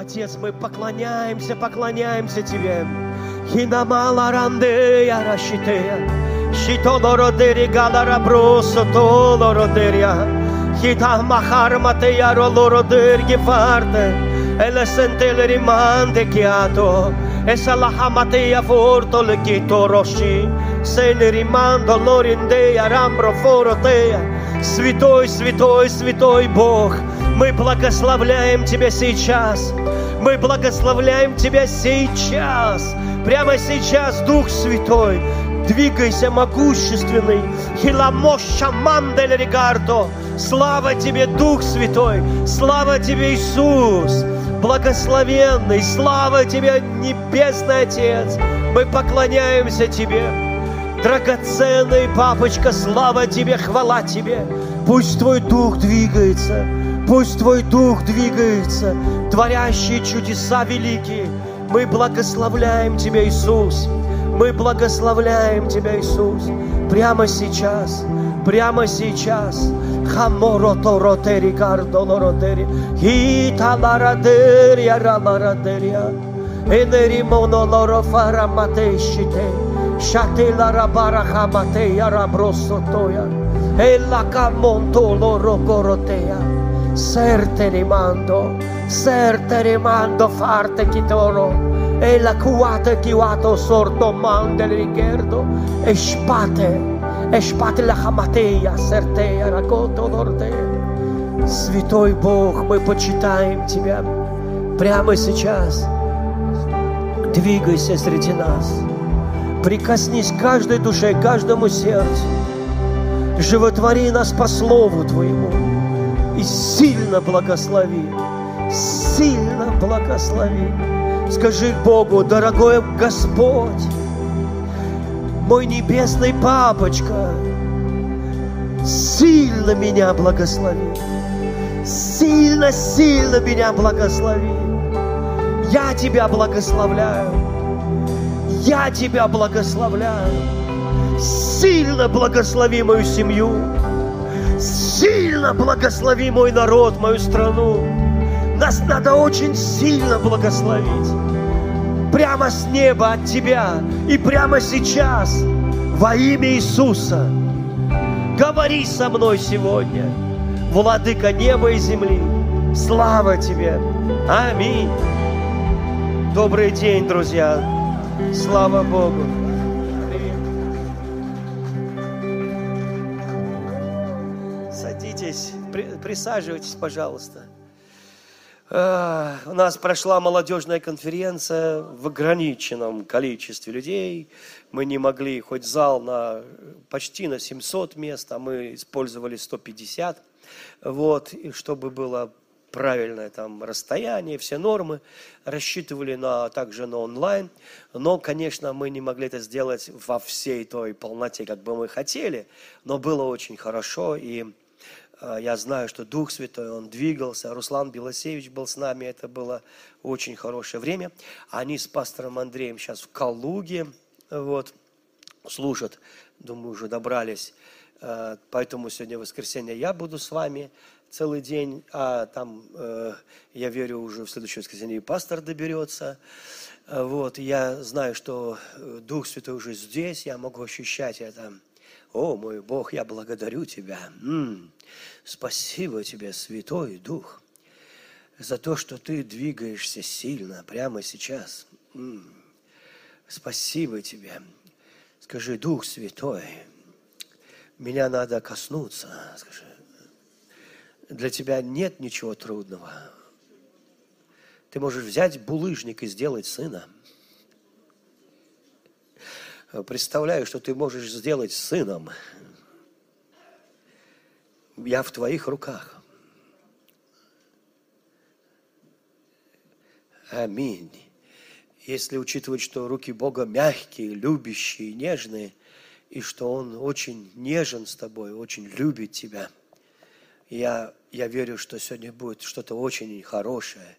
Отец, мы поклоняемся, поклоняемся Тебе. Хинамала рандея рашитея. Шитоло родери галара бросо толо родеря. Хита махар матея роло родер гефарте. Chiato. Esa la hamateia forto le chito roshi. Se ne rimando лоринdeя рамбро форотея. Святой, святой, святой Бог, мы благословляем Тебя сейчас. Мы благословляем Тебя сейчас. Прямо сейчас, Дух Святой, двигайся могущественный. Хиламоша мандель регардо. Слава Тебе, Дух Святой. Слава Тебе, Иисус. Благословенный. Слава Тебе, Небесный Отец. Мы поклоняемся Тебе. Драгоценный папочка, слава Тебе, хвала Тебе. Пусть Твой Дух двигается, пусть Твой Дух двигается, творящие чудеса великие. Мы благословляем Тебя, Иисус. Мы благословляем Тебя, Иисус. Прямо сейчас, прямо сейчас. Хаморото ротери кардоло ротери. Хита ларадерия рамарадерия. Энери монолоро. Shatela rabara hamate yarabrosotoya. Ella camonto loro corotea. Serte rimando, serte rimando farte chitoro. E la cuate chiuato sorto mande rigerdo. E spate, e spate la хаматея, сертея, ракото дорте. Святой Бог, мы почитаем Тебя прямо сейчас. Двигайся среди нас. Прикоснись каждой душе, каждому сердцу. Животвори нас по Слову Твоему и сильно благослови, сильно благослови. Скажи Богу, дорогой Господь, мой небесный папочка, сильно меня благослови, сильно-сильно меня благослови. Я Тебя благословляю. Я Тебя благословляю. Сильно благослови мою семью. Сильно благослови мой народ, мою страну. Нас надо очень сильно благословить. Прямо с неба от Тебя и прямо сейчас во имя Иисуса. Говори со мной сегодня, Владыка неба и земли. Слава Тебе! Аминь! Добрый день, друзья! Слава Богу! Присаживайтесь, пожалуйста. А, У нас прошла молодежная конференция в ограниченном количестве людей. Мы не могли, хоть зал на почти на 700 мест, а мы использовали 150. Вот, и чтобы было правильное там расстояние, все нормы, рассчитывали на, также на онлайн, но, конечно, мы не могли это сделать во всей той полноте, как бы мы хотели, но было очень хорошо, и я знаю, что Дух Святой, Он двигался, Руслан Белосевич был с нами, это было очень хорошее время. Они с пастором Андреем сейчас в Калуге, вот, служат, думаю, уже добрались. Э, Поэтому сегодня воскресенье я буду с вами целый день, а там, э, я верю, уже в следующее воскресенье и пастор доберется. Вот, я знаю, что э, Дух Святой уже здесь, я могу ощущать это. О, мой Бог, я благодарю Тебя. М, Спасибо Тебе, Святой Дух, за то, что Ты двигаешься сильно прямо сейчас. Спасибо Тебе. Скажи, Дух Святой, меня надо коснуться. Скажи, для Тебя нет ничего трудного. Ты можешь взять булыжник и сделать сына. Представляю, что ты можешь сделать сыном. Я в твоих руках. Аминь. Если учитывать, что руки Бога мягкие, любящие, нежные, и что Он очень нежен с тобой, очень любит тебя, я, я верю, что сегодня будет что-то очень хорошее.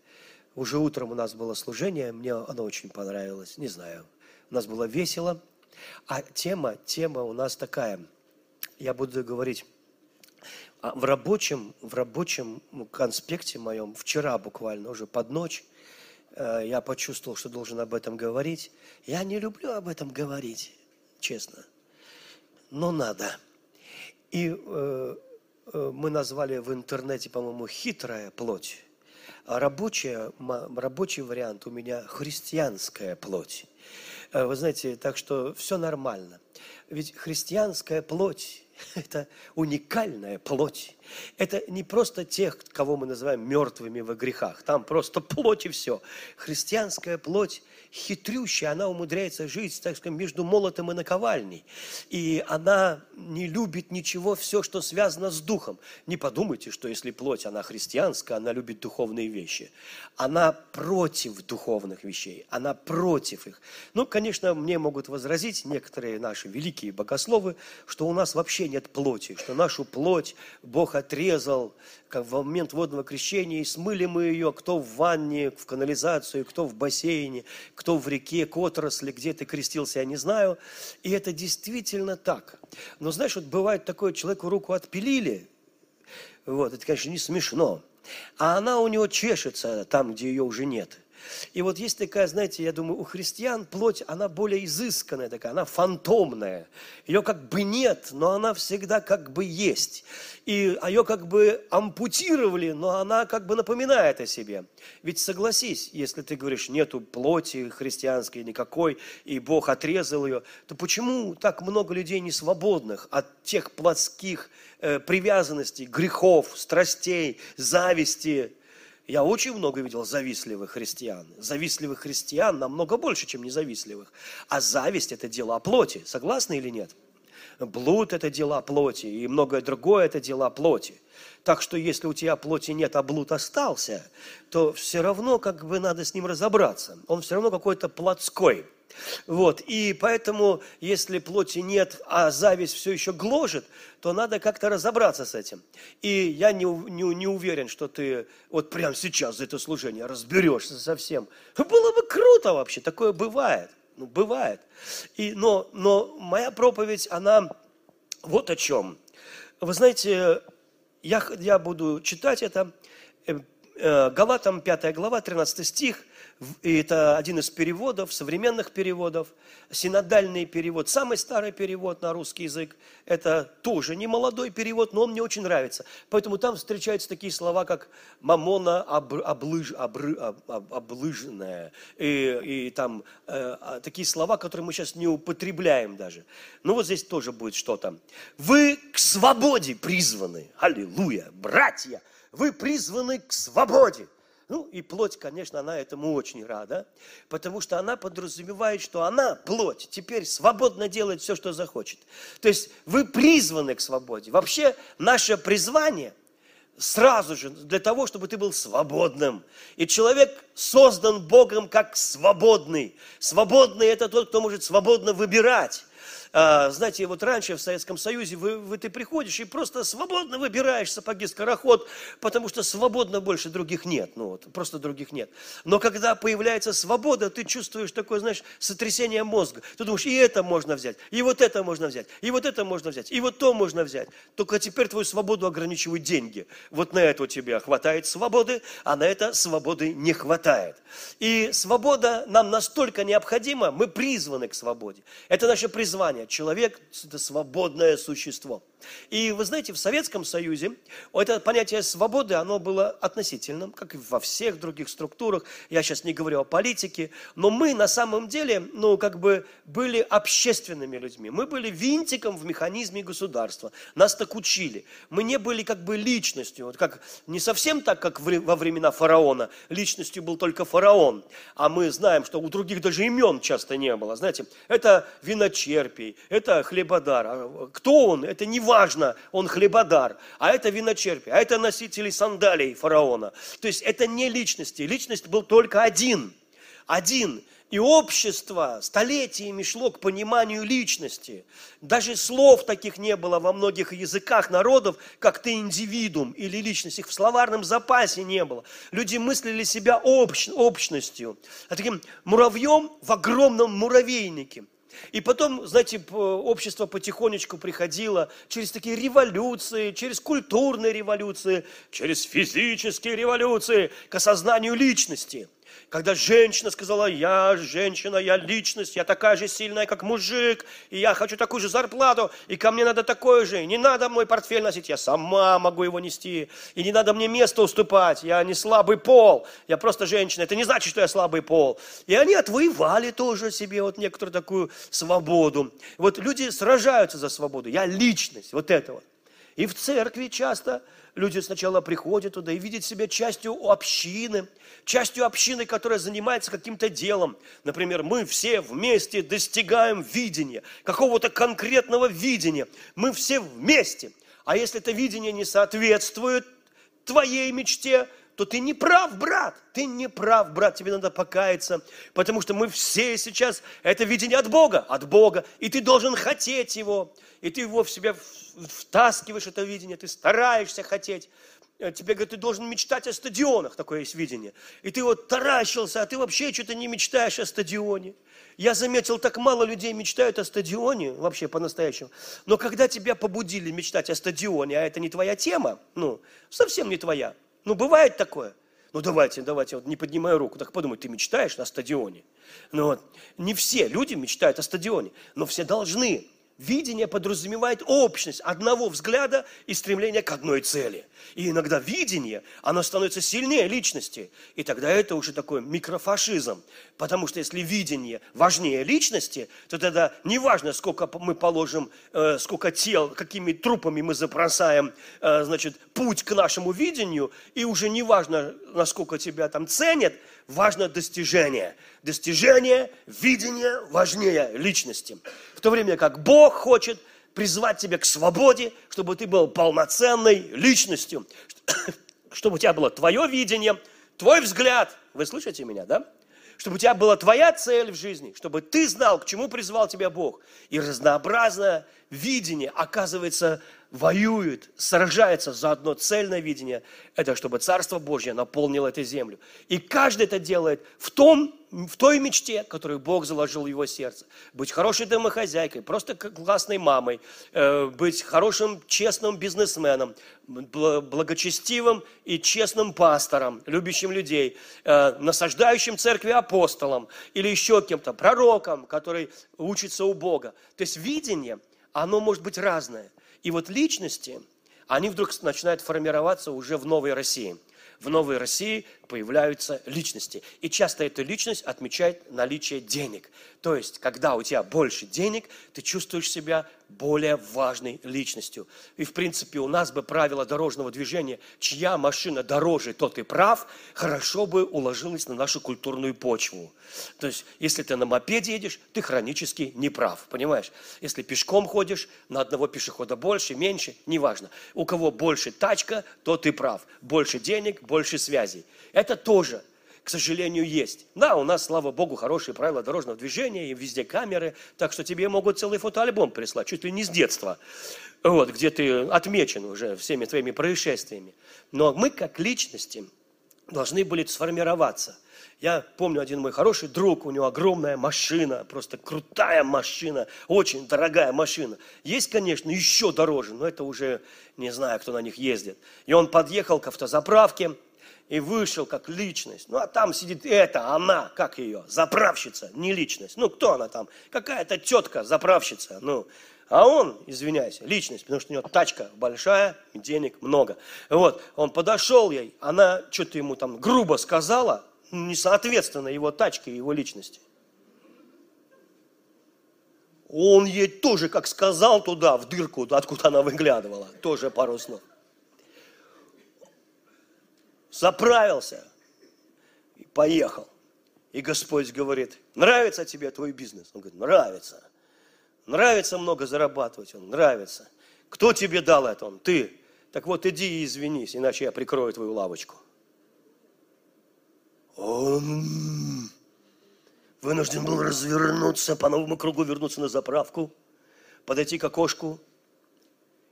Уже утром у нас было служение, мне оно очень понравилось, не знаю. У нас было весело. А тема, тема у нас такая. Я буду говорить в рабочем, в рабочем конспекте моем, вчера буквально, уже под ночь, э, я почувствовал, что должен об этом говорить. Я не люблю об этом говорить, честно, но надо. И э, э, мы назвали в интернете, по-моему, хитрая плоть. А рабочая, рабочий вариант у меня христианская плоть. Вы знаете, так что все нормально. Ведь христианская плоть – это уникальная плоть. Это не просто тех, кого мы называем мертвыми во грехах. Там просто плоть и все. Христианская плоть хитрющая, она умудряется жить, так сказать, между молотом и наковальней. И она не любит ничего, все, что связано с духом. Не подумайте, что если плоть, она христианская, она любит духовные вещи. Она против духовных вещей, она против их. Ну, конечно, мне могут возразить некоторые наши великие богословы, что у нас вообще нет плоти, что нашу плоть Бог отрезал как в момент водного крещения, и смыли мы ее, кто в ванне, в канализацию, кто в бассейне, кто в реке, к отрасли, где ты крестился, я не знаю. И это действительно так. Но знаешь, вот бывает такое, человеку руку отпилили, вот, это, конечно, не смешно, а она у него чешется там, где ее уже нет – и вот есть такая, знаете, я думаю, у христиан плоть, она более изысканная такая, она фантомная. Ее как бы нет, но она всегда как бы есть. И ее как бы ампутировали, но она как бы напоминает о себе. Ведь согласись, если ты говоришь, нету плоти христианской никакой, и Бог отрезал ее, то почему так много людей не свободных от тех плотских э, привязанностей, грехов, страстей, зависти, я очень много видел завистливых христиан. Завистливых христиан намного больше, чем независтливых. А зависть – это дела плоти. Согласны или нет? Блуд – это дела плоти, и многое другое – это дела плоти. Так что если у тебя плоти нет, а блуд остался, то все равно как бы надо с ним разобраться. Он все равно какой-то плотской – вот. И поэтому, если плоти нет, а зависть все еще гложет, то надо как-то разобраться с этим. И я не, не, не уверен, что ты вот прямо сейчас за это служение разберешься совсем. Было бы круто вообще, такое бывает. Ну, бывает. И, но, но моя проповедь, она вот о чем. Вы знаете, я, я буду читать это. Э, э, Галатам 5 глава, 13 стих и это один из переводов, современных переводов, синодальный перевод, самый старый перевод на русский язык, это тоже не молодой перевод, но он мне очень нравится. Поэтому там встречаются такие слова, как мамона об, облыж, обры, об, об, облыженная, и, и там э, а, такие слова, которые мы сейчас не употребляем даже. Ну вот здесь тоже будет что-то. Вы к свободе призваны, аллилуйя, братья, вы призваны к свободе. Ну, и плоть, конечно, она этому очень рада, потому что она подразумевает, что она, плоть, теперь свободно делает все, что захочет. То есть вы призваны к свободе. Вообще, наше призвание сразу же для того, чтобы ты был свободным. И человек создан Богом как свободный. Свободный – это тот, кто может свободно выбирать. А, знаете, вот раньше в Советском Союзе вы, вы, ты приходишь и просто свободно выбираешь сапоги скороход, потому что свободно больше других нет, ну вот, просто других нет. Но когда появляется свобода, ты чувствуешь такое, знаешь, сотрясение мозга. Ты думаешь, и это можно взять, и вот это можно взять, и вот это можно взять, и вот то можно взять. Только теперь твою свободу ограничивают деньги. Вот на это у тебя хватает свободы, а на это свободы не хватает. И свобода нам настолько необходима, мы призваны к свободе. Это наше призвание сознания. Человек – это свободное существо. И вы знаете, в Советском Союзе это понятие свободы, оно было относительным, как и во всех других структурах. Я сейчас не говорю о политике, но мы на самом деле, ну, как бы были общественными людьми. Мы были винтиком в механизме государства. Нас так учили. Мы не были как бы личностью. Вот как, не совсем так, как во времена фараона. Личностью был только фараон. А мы знаем, что у других даже имен часто не было. Знаете, это виночерпий, это хлебодар. А кто он? Это не важно, он хлебодар, а это виночерпие, а это носители сандалий фараона. То есть это не личности, личность был только один, один. И общество столетиями шло к пониманию личности. Даже слов таких не было во многих языках народов, как ты индивидуум или личность. Их в словарном запасе не было. Люди мыслили себя общ, общностью. А таким муравьем в огромном муравейнике. И потом, знаете, общество потихонечку приходило через такие революции, через культурные революции, через физические революции к осознанию личности – когда женщина сказала, я женщина, я личность, я такая же сильная, как мужик, и я хочу такую же зарплату, и ко мне надо такое же, и не надо мой портфель носить, я сама могу его нести, и не надо мне место уступать, я не слабый пол, я просто женщина, это не значит, что я слабый пол. И они отвоевали тоже себе вот некоторую такую свободу. Вот люди сражаются за свободу, я личность, вот этого. И в церкви часто люди сначала приходят туда и видят себя частью общины, частью общины, которая занимается каким-то делом. Например, мы все вместе достигаем видения, какого-то конкретного видения. Мы все вместе. А если это видение не соответствует твоей мечте, то ты не прав, брат. Ты не прав, брат. Тебе надо покаяться. Потому что мы все сейчас, это видение от Бога, от Бога. И ты должен хотеть его. И ты его в себя втаскиваешь, это видение. Ты стараешься хотеть. Э, тебе говорят, ты должен мечтать о стадионах, такое есть видение. И ты вот таращился, а ты вообще что-то не мечтаешь о стадионе. Я заметил, так мало людей мечтают о стадионе, вообще по-настоящему. Но когда тебя побудили мечтать о стадионе, а это не твоя тема, ну, совсем не твоя, ну, бывает такое. Ну, давайте, давайте, вот не поднимая руку. Так подумай, ты мечтаешь на стадионе? Ну, вот, не все люди мечтают о стадионе, но все должны. Видение подразумевает общность одного взгляда и стремления к одной цели. И иногда видение, оно становится сильнее личности. И тогда это уже такой микрофашизм. Потому что если видение важнее личности, то тогда не важно, сколько мы положим, э, сколько тел, какими трупами мы забросаем, э, значит, путь к нашему видению. И уже не важно, насколько тебя там ценят, важно достижение. Достижение, видение важнее личности. В то время как Бог хочет призвать тебя к свободе, чтобы ты был полноценной личностью, чтобы у тебя было твое видение, твой взгляд. Вы слышите меня, да? Чтобы у тебя была твоя цель в жизни, чтобы ты знал, к чему призвал тебя Бог. И разнообразное видение, оказывается, воюет, сражается за одно цельное видение. Это чтобы Царство Божье наполнило эту землю. И каждый это делает в том в той мечте, которую Бог заложил в его сердце. Быть хорошей домохозяйкой, просто классной мамой, э, быть хорошим, честным бизнесменом, благочестивым и честным пастором, любящим людей, э, насаждающим церкви апостолом или еще кем-то, пророком, который учится у Бога. То есть видение, оно может быть разное. И вот личности, они вдруг начинают формироваться уже в новой России – в новой России появляются личности. И часто эта личность отмечает наличие денег. То есть, когда у тебя больше денег, ты чувствуешь себя более важной личностью. И, в принципе, у нас бы правило дорожного движения, чья машина дороже, тот и прав, хорошо бы уложилось на нашу культурную почву. То есть, если ты на мопеде едешь, ты хронически не прав, понимаешь? Если пешком ходишь, на одного пешехода больше, меньше, неважно. У кого больше тачка, тот и прав. Больше денег, больше связей. Это тоже к сожалению, есть. Да, у нас, слава богу, хорошие правила дорожного движения, и везде камеры, так что тебе могут целый фотоальбом прислать, чуть ли не с детства, вот, где ты отмечен уже всеми твоими происшествиями. Но мы, как личности, должны были сформироваться. Я помню один мой хороший друг, у него огромная машина, просто крутая машина, очень дорогая машина. Есть, конечно, еще дороже, но это уже не знаю, кто на них ездит. И он подъехал к автозаправке, и вышел как личность. Ну, а там сидит эта, она, как ее, заправщица, не личность. Ну, кто она там? Какая-то тетка, заправщица. Ну, а он, извиняйся, личность, потому что у него тачка большая, денег много. Вот, он подошел ей, она что-то ему там грубо сказала, несоответственно его тачке и его личности. Он ей тоже, как сказал туда, в дырку, откуда она выглядывала, тоже пару слов заправился и поехал. И Господь говорит, нравится тебе твой бизнес? Он говорит, нравится. Нравится много зарабатывать? Он, нравится. Кто тебе дал это? Он, ты. Так вот, иди и извинись, иначе я прикрою твою лавочку. Он вынужден был развернуться, по новому кругу вернуться на заправку, подойти к окошку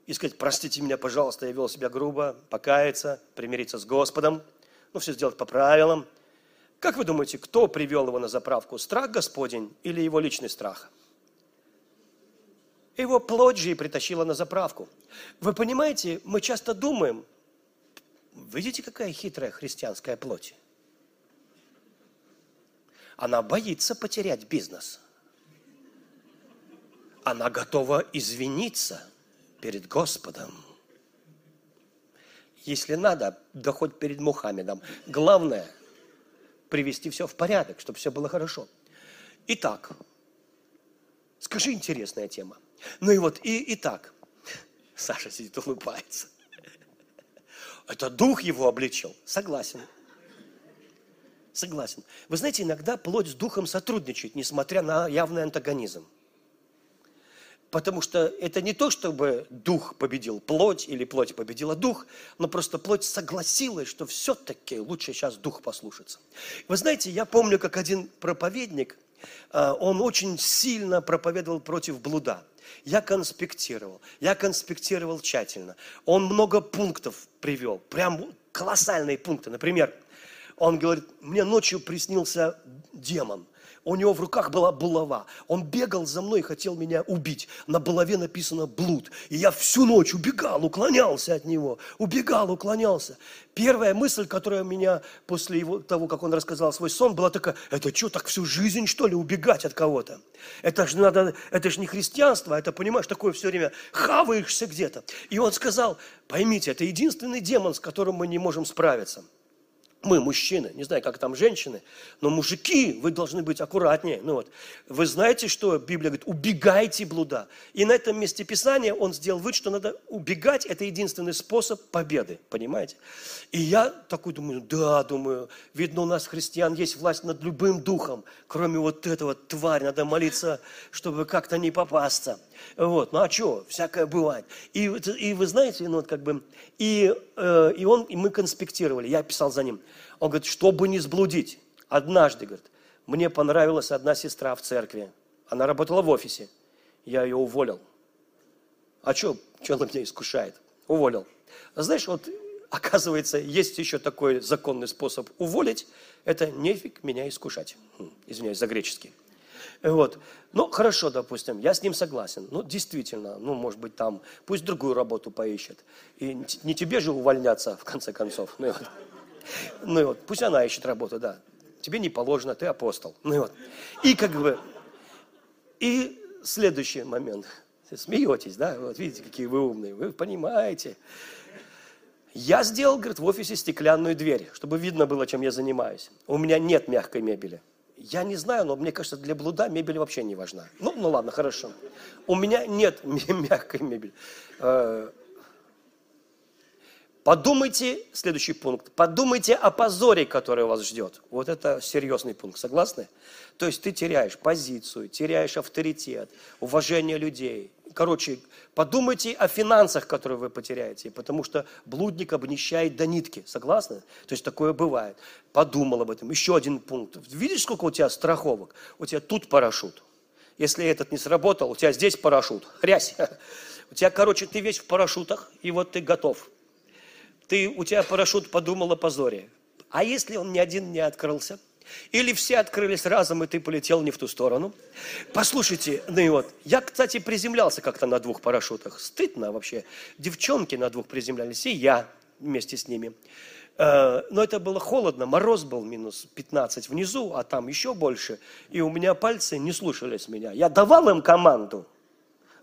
и сказать, простите меня, пожалуйста, я вел себя грубо, покаяться, примириться с Господом, ну, все сделать по правилам. Как вы думаете, кто привел его на заправку? Страх Господень или его личный страх? Его плоть же и притащила на заправку. Вы понимаете, мы часто думаем, видите, какая хитрая христианская плоть? Она боится потерять бизнес. Она готова извиниться перед Господом. Если надо, да хоть перед Мухаммедом. Главное – привести все в порядок, чтобы все было хорошо. Итак, скажи интересная тема. Ну и вот, и, и так. Саша сидит, улыбается. Это дух его обличил. Согласен. Согласен. Вы знаете, иногда плоть с духом сотрудничает, несмотря на явный антагонизм. Потому что это не то, чтобы дух победил плоть или плоть победила дух, но просто плоть согласилась, что все-таки лучше сейчас дух послушаться. Вы знаете, я помню, как один проповедник, а, он очень сильно проповедовал против блуда. Я конспектировал, я конспектировал тщательно. Он много пунктов привел, прям колоссальные пункты. Например, он говорит, мне ночью приснился демон – у него в руках была булава. Он бегал за мной и хотел меня убить. На булаве написано «блуд». И я всю ночь убегал, уклонялся от него. Убегал, уклонялся. Первая мысль, которая у меня после его, того, как он рассказал свой сон, была такая, это что, так всю жизнь, что ли, убегать от кого-то? Это же надо, это же не христианство, это, понимаешь, такое все время хаваешься где-то. И он сказал, поймите, это единственный демон, с которым мы не можем справиться – мы, мужчины, не знаю, как там женщины, но мужики, вы должны быть аккуратнее. Ну вот, вы знаете, что Библия говорит, убегайте блуда. И на этом месте Писания он сделал вывод, что надо убегать, это единственный способ победы, понимаете? И я такой думаю, да, думаю, видно, у нас, христиан, есть власть над любым духом, кроме вот этого тварь, надо молиться, чтобы как-то не попасться. Вот, ну а что, всякое бывает. И, и вы знаете, ну вот как бы, и, э, и он, и мы конспектировали, я писал за ним. Он говорит, чтобы не сблудить. Однажды, говорит, мне понравилась одна сестра в церкви. Она работала в офисе. Я ее уволил. А что, что она меня искушает? Уволил. Знаешь, вот оказывается, есть еще такой законный способ уволить. Это нефиг меня искушать. Извиняюсь за греческий. Вот. Ну, хорошо, допустим, я с ним согласен. Ну, действительно, ну, может быть, там, пусть другую работу поищет. И не тебе же увольняться, в конце концов. Ну, и вот. Ну, и вот, пусть она ищет работу, да. Тебе не положено, ты апостол. Ну, и вот. И как бы, и следующий момент. Смеетесь, да? Вот видите, какие вы умные. Вы понимаете. Я сделал, говорит, в офисе стеклянную дверь, чтобы видно было, чем я занимаюсь. У меня нет мягкой мебели. Я не знаю, но мне кажется, для блуда мебель вообще не важна. Ну, ну ладно, хорошо. У меня нет мягкой мебели. Э, подумайте, следующий пункт, подумайте о позоре, который вас ждет. Вот это серьезный пункт, согласны? То есть ты теряешь позицию, теряешь авторитет, уважение людей, Короче, подумайте о финансах, которые вы потеряете, потому что блудник обнищает до нитки. Согласны? То есть такое бывает. Подумал об этом. Еще один пункт. Видишь, сколько у тебя страховок? У тебя тут парашют. Если этот не сработал, у тебя здесь парашют. Хрясь. У тебя, короче, ты весь в парашютах, и вот ты готов. Ты, у тебя парашют подумал о позоре. А если он ни один не открылся? Или все открылись разом, и ты полетел не в ту сторону. Послушайте, ну и вот, я, кстати, приземлялся как-то на двух парашютах. Стыдно вообще. Девчонки на двух приземлялись, и я вместе с ними. Э, но это было холодно, мороз был минус 15 внизу, а там еще больше. И у меня пальцы не слушались меня. Я давал им команду –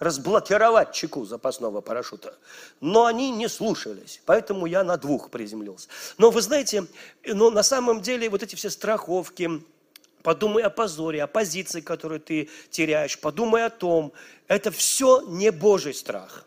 разблокировать чеку запасного парашюта. Но они не слушались, поэтому я на двух приземлился. Но вы знаете, но на самом деле вот эти все страховки, подумай о позоре, о позиции, которую ты теряешь, подумай о том, это все не Божий страх.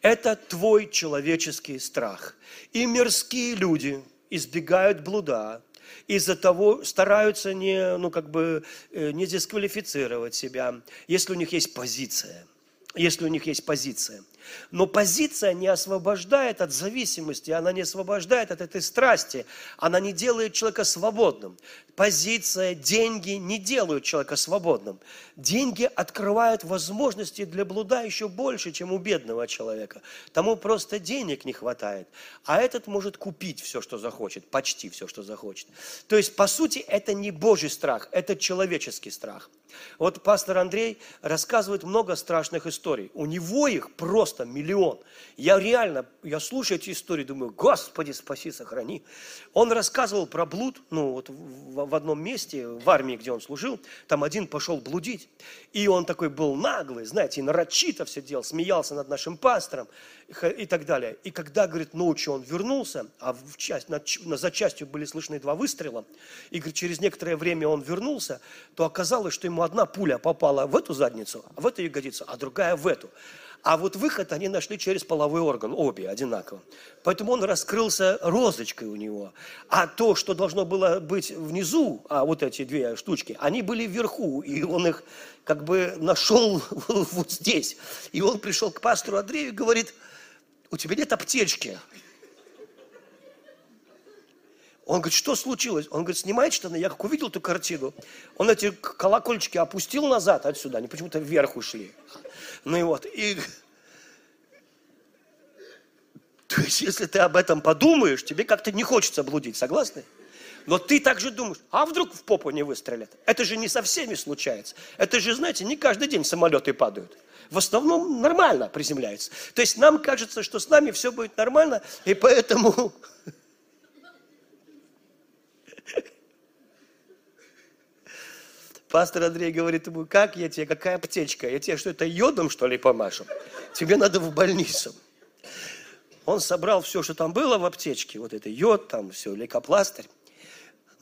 Это твой человеческий страх. И мирские люди избегают блуда, из-за того стараются не, ну, как бы, э, не дисквалифицировать себя, если у них есть позиция если у них есть позиция. Но позиция не освобождает от зависимости, она не освобождает от этой страсти, она не делает человека свободным. Позиция, деньги не делают человека свободным. Деньги открывают возможности для блуда еще больше, чем у бедного человека. Тому просто денег не хватает. А этот может купить все, что захочет, почти все, что захочет. То есть, по сути, это не Божий страх, это человеческий страх. Вот пастор Андрей рассказывает много страшных историй. У него их просто миллион. Я реально, я слушаю эти истории, думаю, Господи, спаси, сохрани. Он рассказывал про блуд, ну вот в, одном месте, в армии, где он служил, там один пошел блудить. И он такой был наглый, знаете, и нарочито все делал, смеялся над нашим пастором и так далее. И когда, говорит, ночью он вернулся, а в часть, над, за частью были слышны два выстрела, и говорит, через некоторое время он вернулся, то оказалось, что ему одна пуля попала в эту задницу, в эту ягодицу, а другая в эту. А вот выход они нашли через половой орган, обе одинаково. Поэтому он раскрылся розочкой у него. А то, что должно было быть внизу, а вот эти две штучки, они были вверху, и он их как бы нашел вот здесь. И он пришел к пастору Андрею и говорит, у тебя нет аптечки. Он говорит, что случилось? Он говорит, снимает штаны. Я как увидел эту картину, он эти колокольчики опустил назад отсюда, они почему-то вверх ушли. Ну и вот, и... То есть, если ты об этом подумаешь, тебе как-то не хочется блудить, согласны? Но ты также думаешь, а вдруг в попу не выстрелят? Это же не со всеми случается. Это же, знаете, не каждый день самолеты падают. В основном нормально приземляются. То есть нам кажется, что с нами все будет нормально, и поэтому Пастор Андрей говорит ему, как я тебе, какая аптечка? Я тебе что, это йодом, что ли, помашу? Тебе надо в больницу. Он собрал все, что там было в аптечке, вот это йод, там все, лейкопластырь.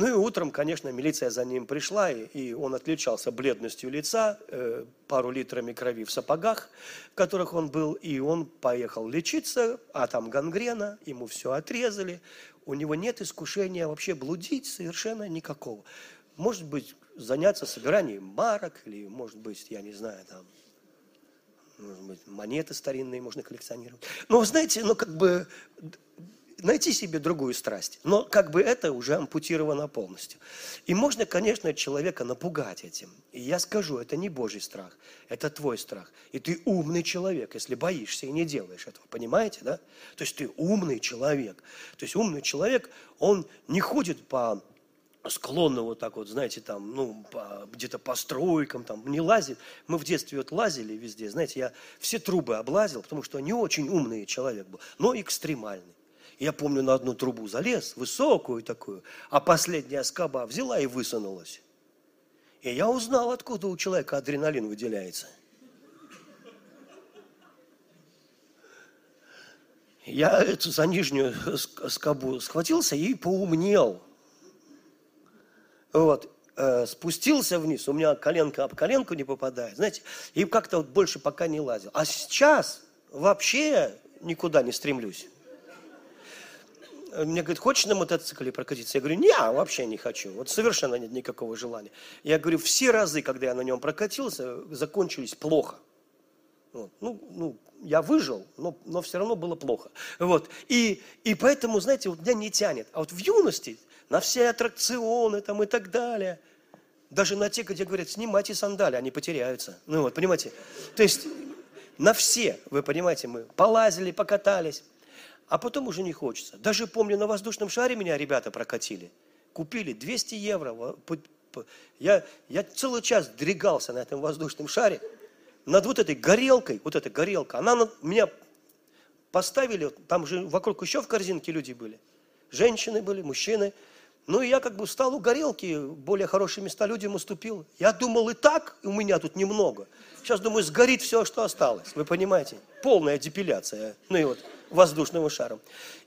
Ну и утром, конечно, милиция за ним пришла, и он отличался бледностью лица, э, пару литрами крови в сапогах, в которых он был, и он поехал лечиться, а там гангрена, ему все отрезали, у него нет искушения вообще блудить совершенно никакого. Может быть, заняться собиранием марок, или, может быть, я не знаю, там, может быть, монеты старинные можно коллекционировать. Но, знаете, ну, как бы, найти себе другую страсть. Но как бы это уже ампутировано полностью. И можно, конечно, человека напугать этим. И я скажу, это не Божий страх, это твой страх. И ты умный человек, если боишься и не делаешь этого. Понимаете, да? То есть ты умный человек. То есть умный человек, он не ходит по склонны вот так вот, знаете, там, ну, где-то по стройкам, там, не лазит. Мы в детстве вот лазили везде, знаете, я все трубы облазил, потому что не очень умный человек был, но экстремальный. Я помню, на одну трубу залез, высокую такую, а последняя скоба взяла и высунулась. И я узнал, откуда у человека адреналин выделяется. Я эту за нижнюю скобу схватился и поумнел – вот, э, спустился вниз, у меня коленка об коленку не попадает, знаете, и как-то вот больше пока не лазил. А сейчас вообще никуда не стремлюсь. Мне говорит, хочешь на мотоцикле прокатиться? Я говорю, не, вообще не хочу. Вот совершенно нет никакого желания. Я говорю, все разы, когда я на нем прокатился, закончились плохо. Вот. Ну, ну, я выжил, но, но все равно было плохо. Вот. И, и поэтому, знаете, вот меня не тянет. А вот в юности на все аттракционы там и так далее. Даже на те, где говорят, снимайте сандали, они потеряются. Ну вот, понимаете? То есть на все, вы понимаете, мы полазили, покатались, а потом уже не хочется. Даже помню, на воздушном шаре меня ребята прокатили. Купили 200 евро. Я, я целый час дрегался на этом воздушном шаре над вот этой горелкой, вот эта горелка, она на меня поставили, там же вокруг еще в корзинке люди были. Женщины были, мужчины. Ну, и я как бы встал у горелки, более хорошие места людям уступил. Я думал, и так у меня тут немного. Сейчас, думаю, сгорит все, что осталось. Вы понимаете? Полная депиляция. Ну и вот воздушного шара.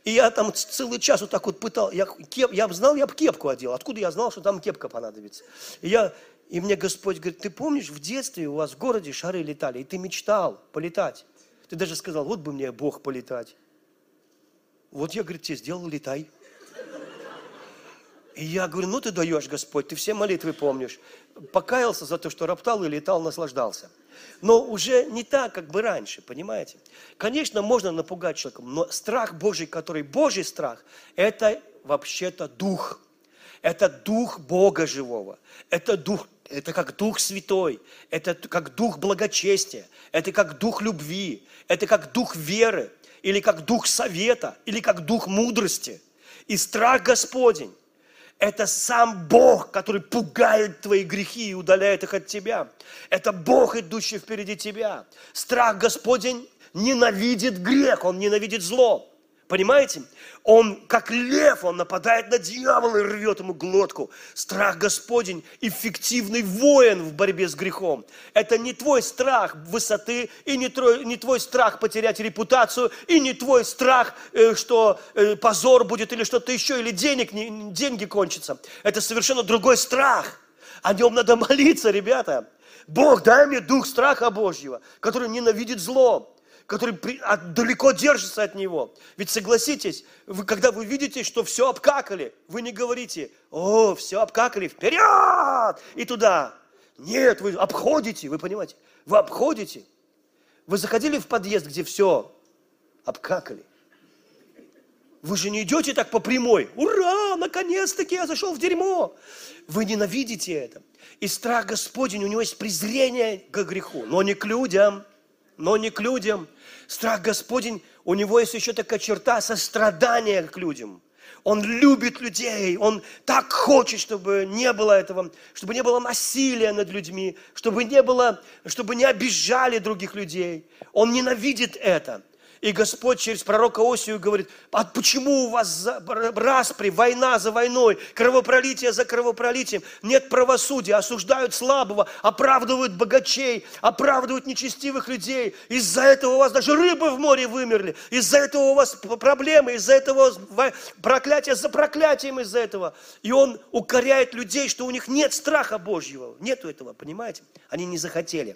И я там целый час вот так вот пытал. Я, кеп, я знал, я бы кепку одел. Откуда я знал, что там кепка понадобится? И, я, и мне Господь говорит, ты помнишь, в детстве у вас в городе шары летали, и ты мечтал полетать. Ты даже сказал, вот бы мне Бог полетать. Вот я, говорит, тебе сделал, летай. И я говорю, ну ты даешь, Господь, ты все молитвы помнишь. Покаялся за то, что роптал и летал, наслаждался. Но уже не так, как бы раньше, понимаете? Конечно, можно напугать человека, но страх Божий, который Божий страх, это вообще-то дух. Это дух Бога живого. Это дух это как Дух Святой, это как Дух благочестия, это как Дух любви, это как Дух веры, или как Дух совета, или как Дух мудрости. И страх Господень Это сам Бог, который пугает твои грехи и удаляет их от тебя. Это Бог, идущий впереди тебя. Страх Господень ненавидит грех, Он ненавидит зло. Понимаете? Он, как лев, он нападает на дьявола и рвет ему глотку. Страх Господень – эффективный воин в борьбе с грехом. Это не твой страх высоты, и не твой, не твой страх потерять репутацию, и не твой страх, э, что э, позор будет или что-то еще, или денег, деньги кончатся. Это совершенно другой страх. О нем надо молиться, ребята. Бог, дай мне дух страха Божьего, который ненавидит зло который далеко держится от него. Ведь согласитесь, вы, когда вы видите, что все обкакали, вы не говорите, о, все обкакали, вперед и туда. Нет, вы обходите, вы понимаете, вы обходите. Вы заходили в подъезд, где все обкакали. Вы же не идете так по прямой. Ура, наконец-таки я зашел в дерьмо. Вы ненавидите это. И страх Господень, у него есть презрение к греху, но не к людям но не к людям. Страх Господень, у него есть еще такая черта сострадания к людям. Он любит людей, он так хочет, чтобы не было этого, чтобы не было насилия над людьми, чтобы не было, чтобы не обижали других людей. Он ненавидит это. И Господь через пророка Осию говорит, а почему у вас распри, война за войной, кровопролитие за кровопролитием, нет правосудия, осуждают слабого, оправдывают богачей, оправдывают нечестивых людей. Из-за этого у вас даже рыбы в море вымерли, из-за этого у вас проблемы, из-за этого проклятие за проклятием из-за этого. И он укоряет людей, что у них нет страха Божьего. Нету этого, понимаете? Они не захотели.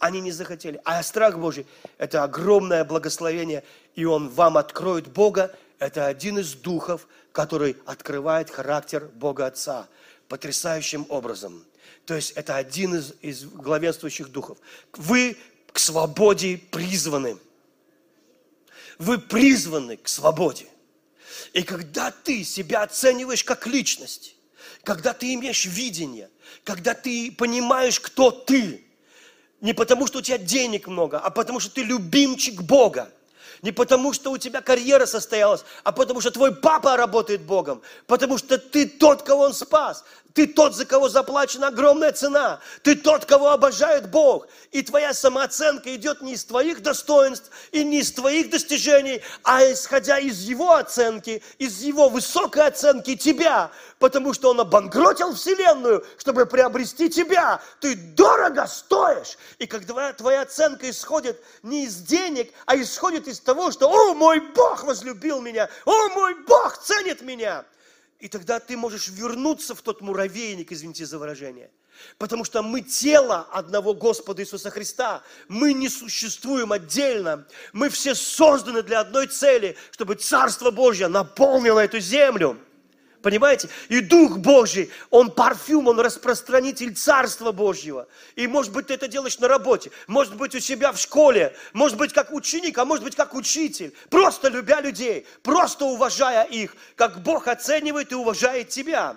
Они не захотели. А страх Божий – это огромное благословение, и Он вам откроет Бога. Это один из духов, который открывает характер Бога Отца потрясающим образом. То есть это один из, из главенствующих духов. Вы к свободе призваны. Вы призваны к свободе. И когда ты себя оцениваешь как личность, когда ты имеешь видение, когда ты понимаешь, кто ты, не потому, что у тебя денег много, а потому, что ты любимчик Бога. Не потому, что у тебя карьера состоялась, а потому, что твой папа работает Богом. Потому что ты тот, кого Он спас. Ты тот, за кого заплачена огромная цена. Ты тот, кого обожает Бог. И твоя самооценка идет не из твоих достоинств и не из твоих достижений, а исходя из Его оценки, из Его высокой оценки тебя. Потому что Он обанкротил Вселенную, чтобы приобрести тебя. Ты дорого стоишь. И когда твоя оценка исходит не из денег, а исходит из того, что «О, мой Бог возлюбил меня! О, мой Бог ценит меня!» И тогда ты можешь вернуться в тот муравейник, извините за выражение. Потому что мы тело одного Господа Иисуса Христа. Мы не существуем отдельно. Мы все созданы для одной цели, чтобы Царство Божье наполнило эту землю. Понимаете? И Дух Божий, Он парфюм, Он распространитель Царства Божьего. И может быть ты это делаешь на работе, может быть у себя в школе, может быть как ученик, а может быть как учитель. Просто любя людей, просто уважая их, как Бог оценивает и уважает тебя.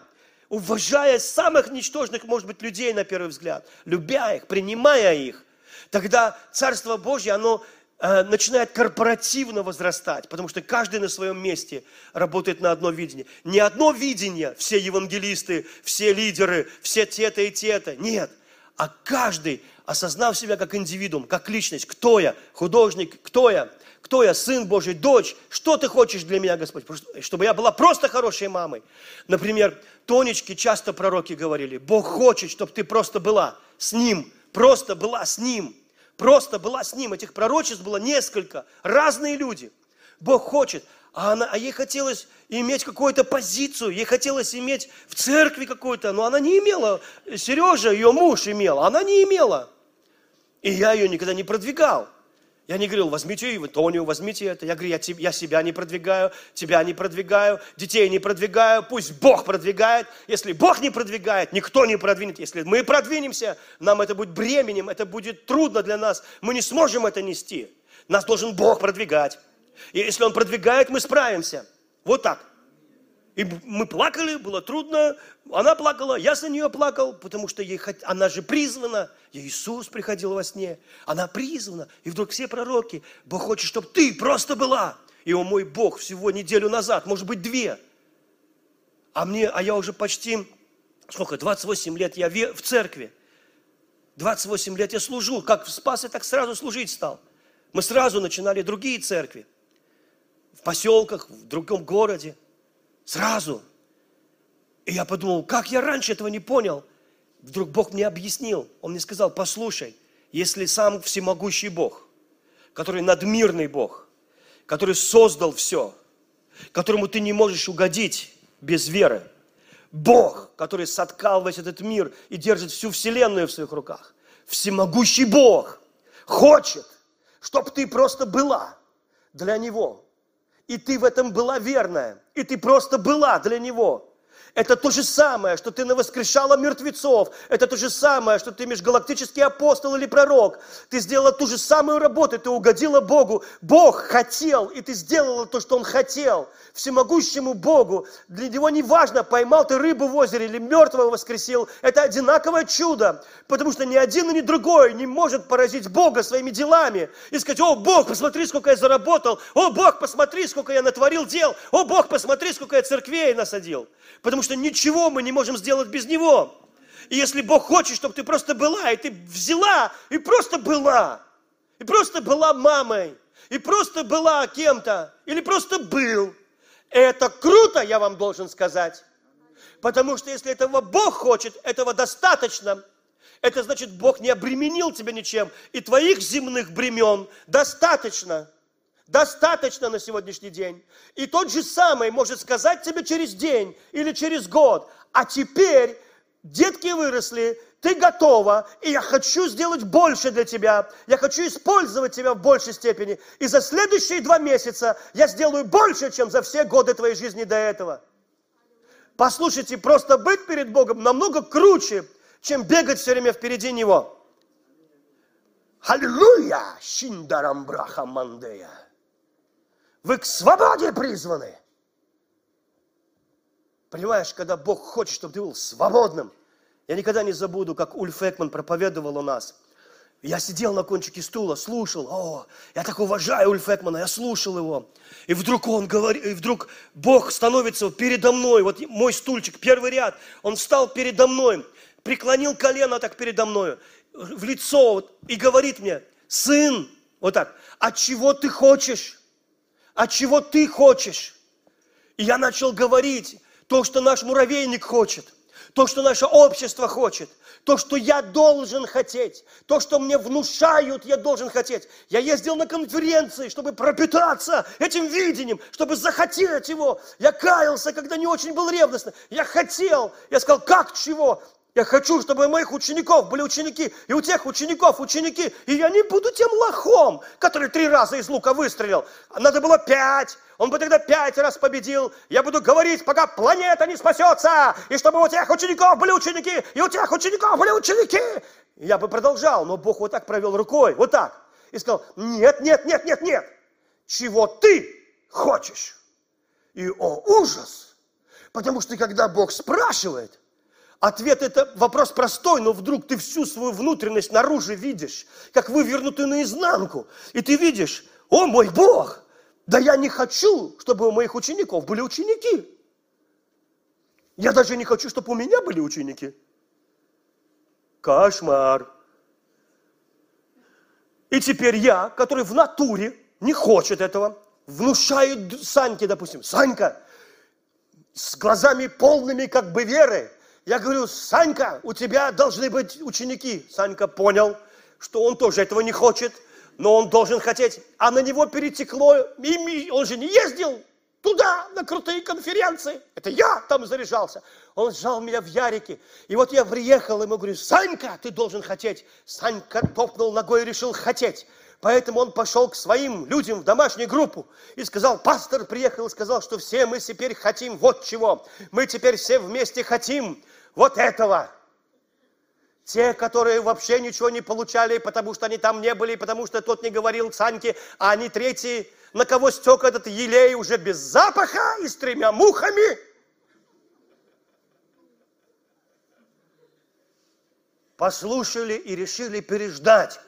Уважая самых ничтожных, может быть, людей на первый взгляд, любя их, принимая их, тогда Царство Божье, оно Э, начинает корпоративно возрастать, потому что каждый на своем месте работает на одно видение. Не одно видение, все евангелисты, все лидеры, все те-то и те-то. Нет. А каждый, осознав себя как индивидуум, как личность, кто я, художник, кто я, кто я, сын Божий, дочь, что ты хочешь для меня, Господь, чтобы я была просто хорошей мамой. Например, Тонечки часто пророки говорили, Бог хочет, чтобы ты просто была с Ним, просто была с Ним – просто была с ним. Этих пророчеств было несколько, разные люди. Бог хочет, а, она, а ей хотелось иметь какую-то позицию, ей хотелось иметь в церкви какую-то, но она не имела. Сережа, ее муж имел, она не имела. И я ее никогда не продвигал. Я не говорил, возьмите Тонию, возьмите это. Я говорю, я, я себя не продвигаю, тебя не продвигаю, детей не продвигаю, пусть Бог продвигает. Если Бог не продвигает, никто не продвинет. Если мы продвинемся, нам это будет бременем, это будет трудно для нас. Мы не сможем это нести. Нас должен Бог продвигать. И если Он продвигает, мы справимся. Вот так. И мы плакали, было трудно, она плакала, я за нее плакал, потому что ей, она же призвана, Иисус приходил во сне, она призвана, и вдруг все пророки, Бог хочет, чтобы ты просто была. И о мой Бог всего неделю назад, может быть две, А мне, а я уже почти, сколько, 28 лет я в церкви. 28 лет я служу. Как в Спасе, так сразу служить стал. Мы сразу начинали другие церкви. В поселках, в другом городе. Сразу. И я подумал, как я раньше этого не понял. Вдруг Бог мне объяснил. Он мне сказал, послушай, если сам всемогущий Бог, который надмирный Бог, который создал все, которому ты не можешь угодить без веры, Бог, который соткал весь этот мир и держит всю вселенную в своих руках, всемогущий Бог, хочет, чтобы ты просто была для Него. И ты в этом была верная, и ты просто была для Него. Это то же самое, что ты навоскрешала мертвецов. Это то же самое, что ты межгалактический апостол или пророк. Ты сделала ту же самую работу, ты угодила Богу. Бог хотел, и ты сделала то, что Он хотел. Всемогущему Богу. Для Него не важно, поймал ты рыбу в озере или мертвого воскресил. Это одинаковое чудо. Потому что ни один и ни другой не может поразить Бога своими делами. И сказать, о, Бог, посмотри, сколько я заработал. О, Бог, посмотри, сколько я натворил дел. О, Бог, посмотри, сколько я церквей насадил. Потому что ничего мы не можем сделать без Него. И если Бог хочет, чтобы ты просто была, и ты взяла, и просто была, и просто была мамой, и просто была кем-то, или просто был, это круто, я вам должен сказать. Потому что если этого Бог хочет, этого достаточно. Это значит, Бог не обременил тебя ничем, и твоих земных бремен достаточно. Достаточно на сегодняшний день. И тот же самый может сказать тебе через день или через год, а теперь детки выросли, ты готова, и я хочу сделать больше для тебя. Я хочу использовать тебя в большей степени. И за следующие два месяца я сделаю больше, чем за все годы твоей жизни до этого. Послушайте, просто быть перед Богом намного круче, чем бегать все время впереди Него. Аллилуйя! Шиндарам браха мандея. Вы к свободе призваны. Понимаешь, когда Бог хочет, чтобы ты был свободным. Я никогда не забуду, как Ульф Экман проповедовал у нас. Я сидел на кончике стула, слушал. О, я так уважаю Ульф Экмана, я слушал его. И вдруг он говорит, и вдруг Бог становится передо мной. Вот мой стульчик, первый ряд. Он встал передо мной, преклонил колено так передо мной, в лицо вот, и говорит мне, сын, вот так, от чего ты хочешь? А чего ты хочешь. И я начал говорить то, что наш муравейник хочет, то, что наше общество хочет, то, что я должен хотеть, то, что мне внушают, я должен хотеть. Я ездил на конференции, чтобы пропитаться этим видением, чтобы захотеть его. Я каялся, когда не очень был ревностный. Я хотел. Я сказал, как чего? Я хочу, чтобы у моих учеников были ученики, и у тех учеников ученики, и я не буду тем лохом, который три раза из лука выстрелил. Надо было пять, он бы тогда пять раз победил. Я буду говорить, пока планета не спасется, и чтобы у тех учеников были ученики, и у тех учеников были ученики. Я бы продолжал, но Бог вот так провел рукой, вот так, и сказал, нет, нет, нет, нет, нет, чего ты хочешь? И, о, ужас! Потому что когда Бог спрашивает, Ответ – это вопрос простой, но вдруг ты всю свою внутренность наружу видишь, как вывернутую наизнанку. И ты видишь, о мой Бог, да я не хочу, чтобы у моих учеников были ученики. Я даже не хочу, чтобы у меня были ученики. Кошмар. И теперь я, который в натуре не хочет этого, внушает Саньке, допустим, Санька, с глазами полными как бы веры, я говорю, Санька, у тебя должны быть ученики. Санька понял, что он тоже этого не хочет, но он должен хотеть. А на него перетекло, и он же не ездил туда, на крутые конференции. Это я там заряжался. Он сжал меня в ярике. И вот я приехал, ему говорю, Санька, ты должен хотеть. Санька топнул ногой и решил хотеть. Поэтому он пошел к своим людям в домашнюю группу и сказал, пастор приехал и сказал, что все мы теперь хотим вот чего. Мы теперь все вместе хотим вот этого. Те, которые вообще ничего не получали, потому что они там не были, потому что тот не говорил Саньке, а они третьи, на кого стек этот елей уже без запаха и с тремя мухами. Послушали и решили переждать,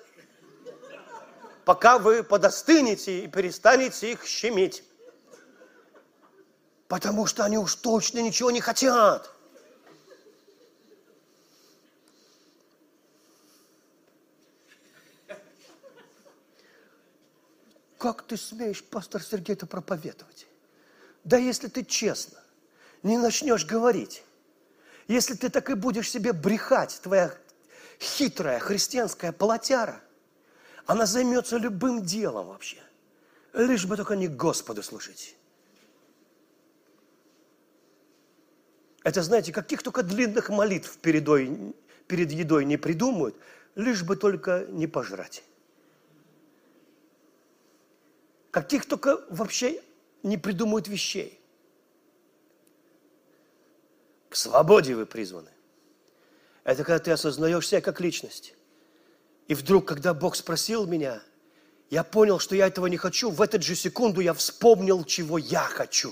пока вы подостынете и перестанете их щемить. Потому что они уж точно ничего не хотят. Как ты смеешь, пастор Сергей, это проповедовать? Да если ты честно не начнешь говорить, если ты так и будешь себе брехать, твоя хитрая христианская полотяра, она займется любым делом вообще, лишь бы только не Господу служить. Это, знаете, каких только длинных молитв передой, перед едой не придумают, лишь бы только не пожрать. Каких только вообще не придумают вещей. К свободе вы призваны. Это когда ты осознаешь себя как личность. И вдруг, когда Бог спросил меня, я понял, что я этого не хочу. В эту же секунду я вспомнил, чего я хочу.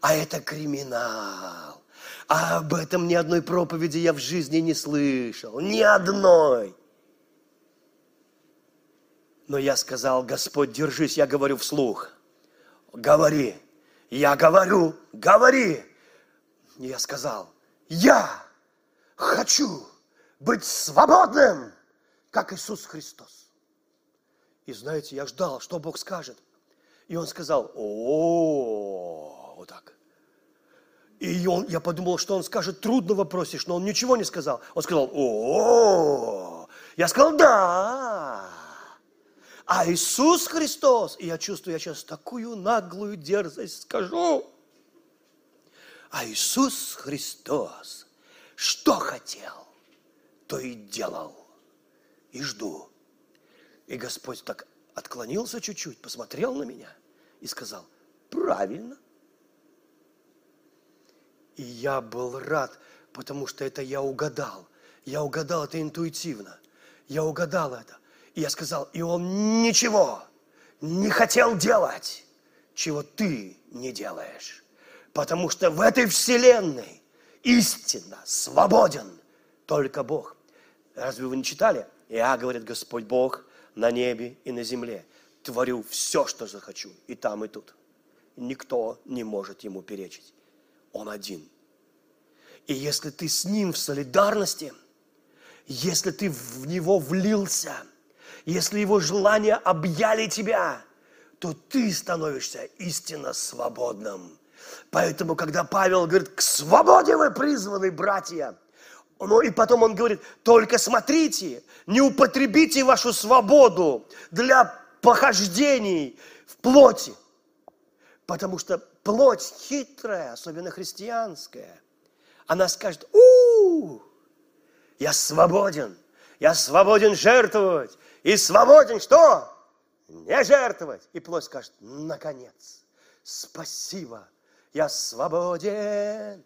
А это криминал. А об этом ни одной проповеди я в жизни не слышал. Ни одной. Но я сказал, Господь, держись, я говорю вслух. Говори. Я говорю, говори. Я сказал, я хочу быть свободным, как Иисус Христос. И знаете, я ждал, что Бог скажет. И он сказал, о, вот так. И он, я подумал, что он скажет, трудно вопросишь, но он ничего не сказал. Он сказал, о, я сказал, да. А Иисус Христос, и я чувствую, я сейчас такую наглую дерзость скажу. А Иисус Христос, что хотел, то и делал. И жду. И Господь так отклонился чуть-чуть, посмотрел на меня и сказал, правильно – и я был рад, потому что это я угадал. Я угадал это интуитивно. Я угадал это. И я сказал, и он ничего не хотел делать, чего ты не делаешь. Потому что в этой вселенной истинно свободен только Бог. Разве вы не читали? Я, говорит Господь Бог, на небе и на земле. Творю все, что захочу, и там, и тут. Никто не может ему перечить. Он один. И если ты с Ним в солидарности, если ты в Него влился, если Его желания объяли тебя, то ты становишься истинно свободным. Поэтому, когда Павел говорит, к свободе вы призваны, братья, ну и потом он говорит, только смотрите, не употребите вашу свободу для похождений в плоти. Потому что плоть хитрая, особенно христианская, она скажет, у, я свободен, я свободен жертвовать, и свободен что? Не жертвовать. И плоть скажет, наконец, спасибо, я свободен.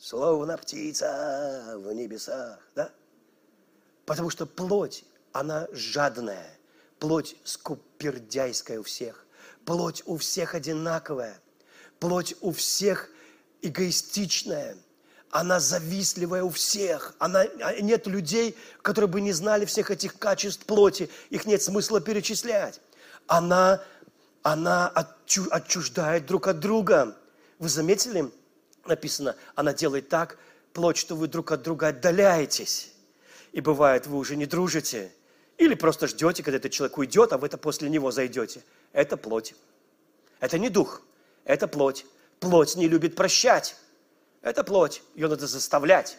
Словно птица в небесах, да? Потому что плоть, она жадная, плоть скупердяйская у всех. Плоть у всех одинаковая. Плоть у всех эгоистичная. Она завистливая у всех. Она, а, нет людей, которые бы не знали всех этих качеств плоти. Их нет смысла перечислять. Она, она отчу, отчуждает друг от друга. Вы заметили? Написано, она делает так, плоть, что вы друг от друга отдаляетесь. И бывает, вы уже не дружите. Или просто ждете, когда этот человек уйдет, а вы это после него зайдете. Это плоть. Это не дух, это плоть. Плоть не любит прощать. Это плоть, ее надо заставлять.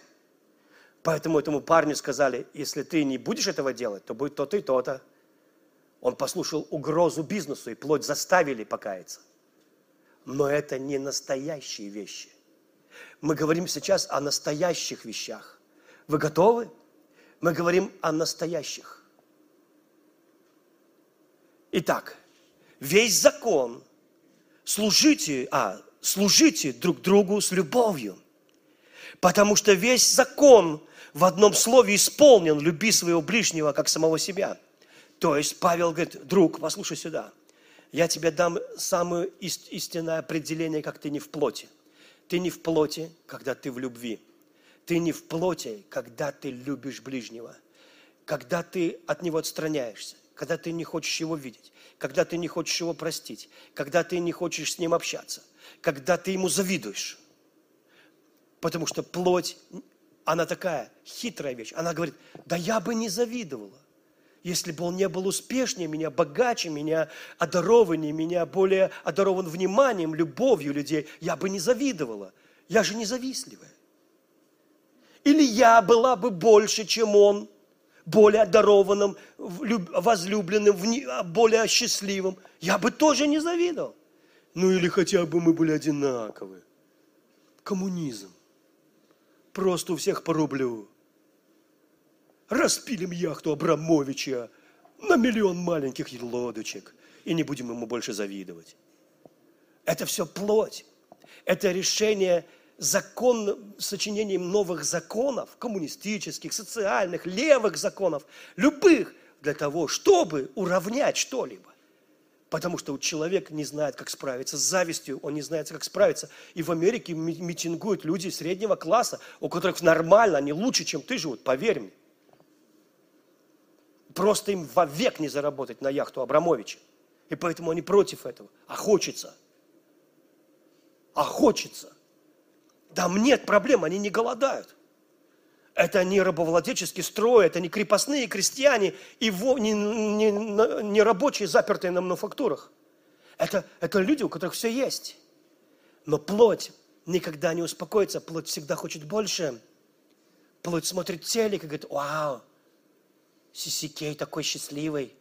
Поэтому этому парню сказали, если ты не будешь этого делать, то будет то-то и то-то. Он послушал угрозу бизнесу, и плоть заставили покаяться. Но это не настоящие вещи. Мы говорим сейчас о настоящих вещах. Вы готовы? Мы говорим о настоящих. Итак, весь закон служите, а, служите друг другу с любовью. Потому что весь закон в одном слове исполнен «люби своего ближнего, как самого себя». То есть Павел говорит, друг, послушай сюда, я тебе дам самое истинное определение, как ты не в плоти. Ты не в плоти, когда ты в любви. Ты не в плоти, когда ты любишь ближнего. Когда ты от него отстраняешься когда ты не хочешь его видеть, когда ты не хочешь его простить, когда ты не хочешь с ним общаться. когда ты ему завидуешь. Потому что плоть, она такая хитрая вещь. Она говорит, да я бы не завидовала, если бы он не был успешнее меня, богаче меня, одарованнее меня, более одарован вниманием, любовью людей, я бы не завидовала. Я же независтливая. Или я была бы больше, чем он, более одарованным, возлюбленным, более счастливым. Я бы тоже не завидовал. Ну или хотя бы мы были одинаковы. Коммунизм. Просто у всех по рублю. Распилим яхту Абрамовича на миллион маленьких лодочек и не будем ему больше завидовать. Это все плоть. Это решение закон, сочинением новых законов, коммунистических, социальных, левых законов, любых, для того, чтобы уравнять что-либо. Потому что человек не знает, как справиться с завистью, он не знает, как справиться. И в Америке митингуют люди среднего класса, у которых нормально, они лучше, чем ты живут, поверь мне. Просто им вовек не заработать на яхту Абрамовича. И поэтому они против этого. А хочется. А хочется. Там нет проблем, они не голодают. Это не рабовладельческий строй, это не крепостные крестьяне и не, не, не рабочие, запертые на мануфактурах. Это, это люди, у которых все есть. Но плоть никогда не успокоится, плоть всегда хочет больше. Плоть смотрит телек и говорит, вау, Сисикей такой счастливый,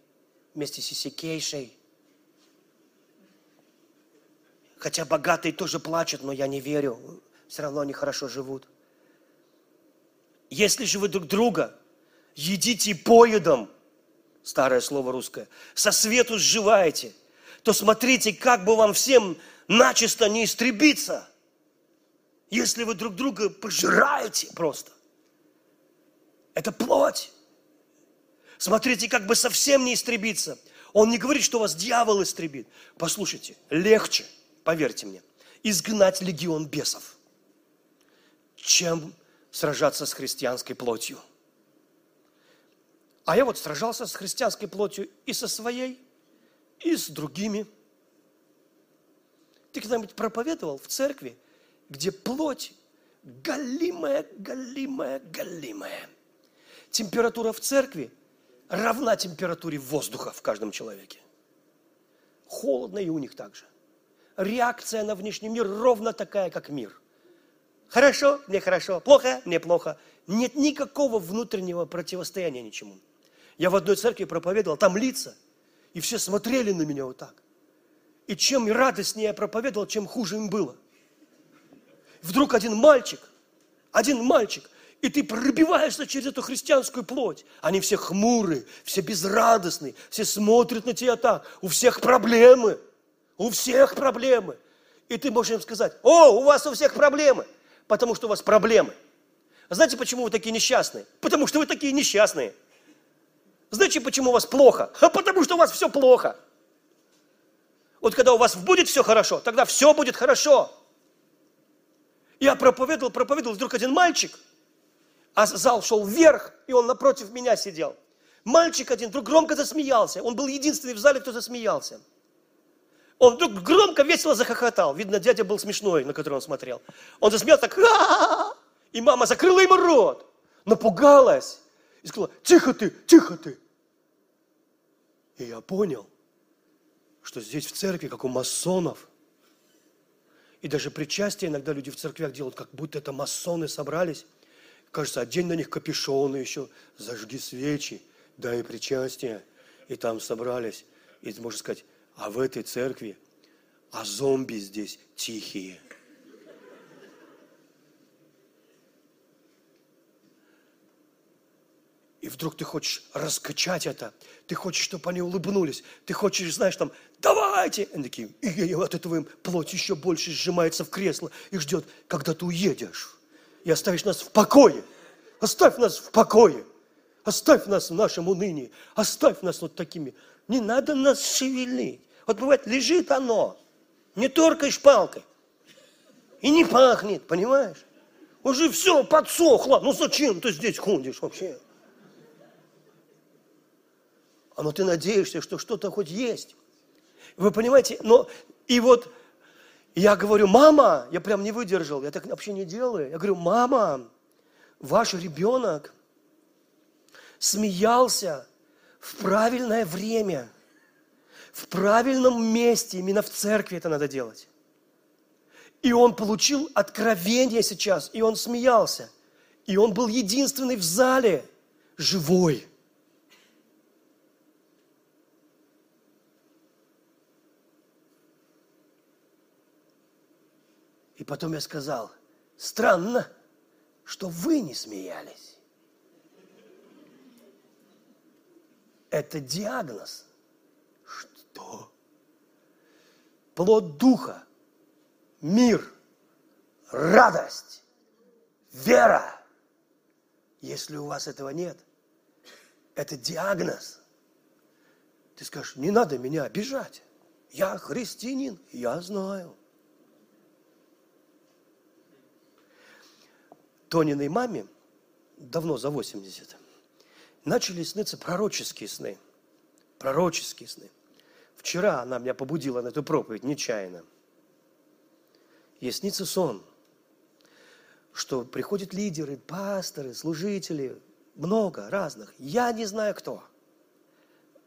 вместе с Сисикейшей. Хотя богатые тоже плачут, но я не верю все равно они хорошо живут. Если же вы друг друга едите поедом, старое слово русское, со свету сживаете, то смотрите, как бы вам всем начисто не истребиться, если вы друг друга пожираете просто. Это плоть. Смотрите, как бы совсем не истребиться. Он не говорит, что вас дьявол истребит. Послушайте, легче, поверьте мне, изгнать легион бесов – чем сражаться с христианской плотью. А я вот сражался с христианской плотью и со своей, и с другими. Ты когда-нибудь проповедовал в церкви, где плоть галимая, галимая, галимая. Температура в церкви равна температуре воздуха в каждом человеке. Холодно и у них также. Реакция на внешний мир ровно такая, как мир – Хорошо, мне хорошо, плохо, мне плохо. Нет никакого внутреннего противостояния ничему. Я в одной церкви проповедовал, там лица, и все смотрели на меня вот так. И чем радостнее я проповедовал, чем хуже им было. Вдруг один мальчик, один мальчик, и ты пробиваешься через эту христианскую плоть. Они все хмурые, все безрадостные, все смотрят на тебя так. У всех проблемы, у всех проблемы. И ты можешь им сказать, о, у вас у всех проблемы потому что у вас проблемы. Знаете, почему вы такие несчастные? Потому что вы такие несчастные. Знаете, почему у вас плохо? А потому что у вас все плохо. Вот когда у вас будет все хорошо, тогда все будет хорошо. Я проповедовал, проповедовал, вдруг один мальчик, а зал шел вверх, и он напротив меня сидел. Мальчик один вдруг громко засмеялся. Он был единственный в зале, кто засмеялся. Он вдруг громко, весело захохотал. Видно, дядя был смешной, на который он смотрел. Он засмеялся так, и мама закрыла ему рот, напугалась и сказала, тихо ты, тихо ты. И я понял, что здесь в церкви, как у масонов, и даже причастие иногда люди в церквях делают, как будто это масоны собрались. Кажется, одень на них капюшоны еще, зажги свечи, дай причастие. И там собрались. И можно сказать, а в этой церкви, а зомби здесь тихие. И вдруг ты хочешь раскачать это, ты хочешь, чтобы они улыбнулись, ты хочешь, знаешь, там, давайте! Они такие, и от этого им плоть еще больше сжимается в кресло и ждет, когда ты уедешь и оставишь нас в покое. Оставь нас в покое. Оставь нас в нашем унынии. Оставь нас вот такими. Не надо нас шевелить. Вот бывает, лежит оно, не торкаешь палкой. И не пахнет, понимаешь? Уже все подсохло. Ну зачем ты здесь ходишь вообще? А ну ты надеешься, что что-то хоть есть. Вы понимаете? Но и вот И я говорю, мама, я прям не выдержал, я так вообще не делаю. Я говорю, мама, ваш ребенок смеялся в правильное время, в правильном месте, именно в церкви это надо делать. И он получил откровение сейчас, и он смеялся. И он был единственный в зале, живой. Потом я сказал, странно, что вы не смеялись. Это диагноз. Что? Плод духа, мир, радость, вера. Если у вас этого нет, это диагноз. Ты скажешь, не надо меня обижать. Я христианин, я знаю. Тониной маме, давно за 80, начали сниться пророческие сны. Пророческие сны. Вчера она меня побудила на эту проповедь нечаянно. Ей снится сон, что приходят лидеры, пасторы, служители, много разных. Я не знаю кто.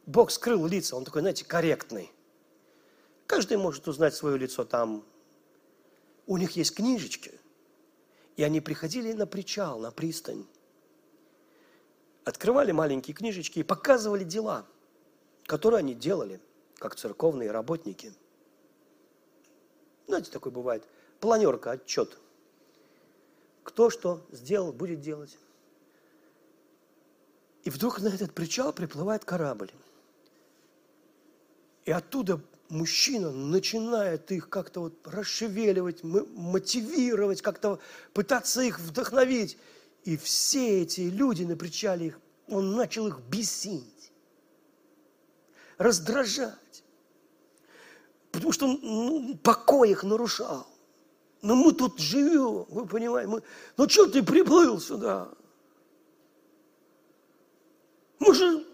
Бог скрыл лица, он такой, знаете, корректный. Каждый может узнать свое лицо там. У них есть книжечки. И они приходили на причал, на пристань. Открывали маленькие книжечки и показывали дела, которые они делали, как церковные работники. Знаете, такое бывает. Планерка, отчет. Кто что сделал, будет делать. И вдруг на этот причал приплывает корабль. И оттуда мужчина начинает их как-то вот расшевеливать, мотивировать, как-то пытаться их вдохновить. И все эти люди на причале, их, он начал их бесить, раздражать. Потому что он ну, покой их нарушал. Но мы тут живем, вы понимаете, мы, ну что ты приплыл сюда? Мы же,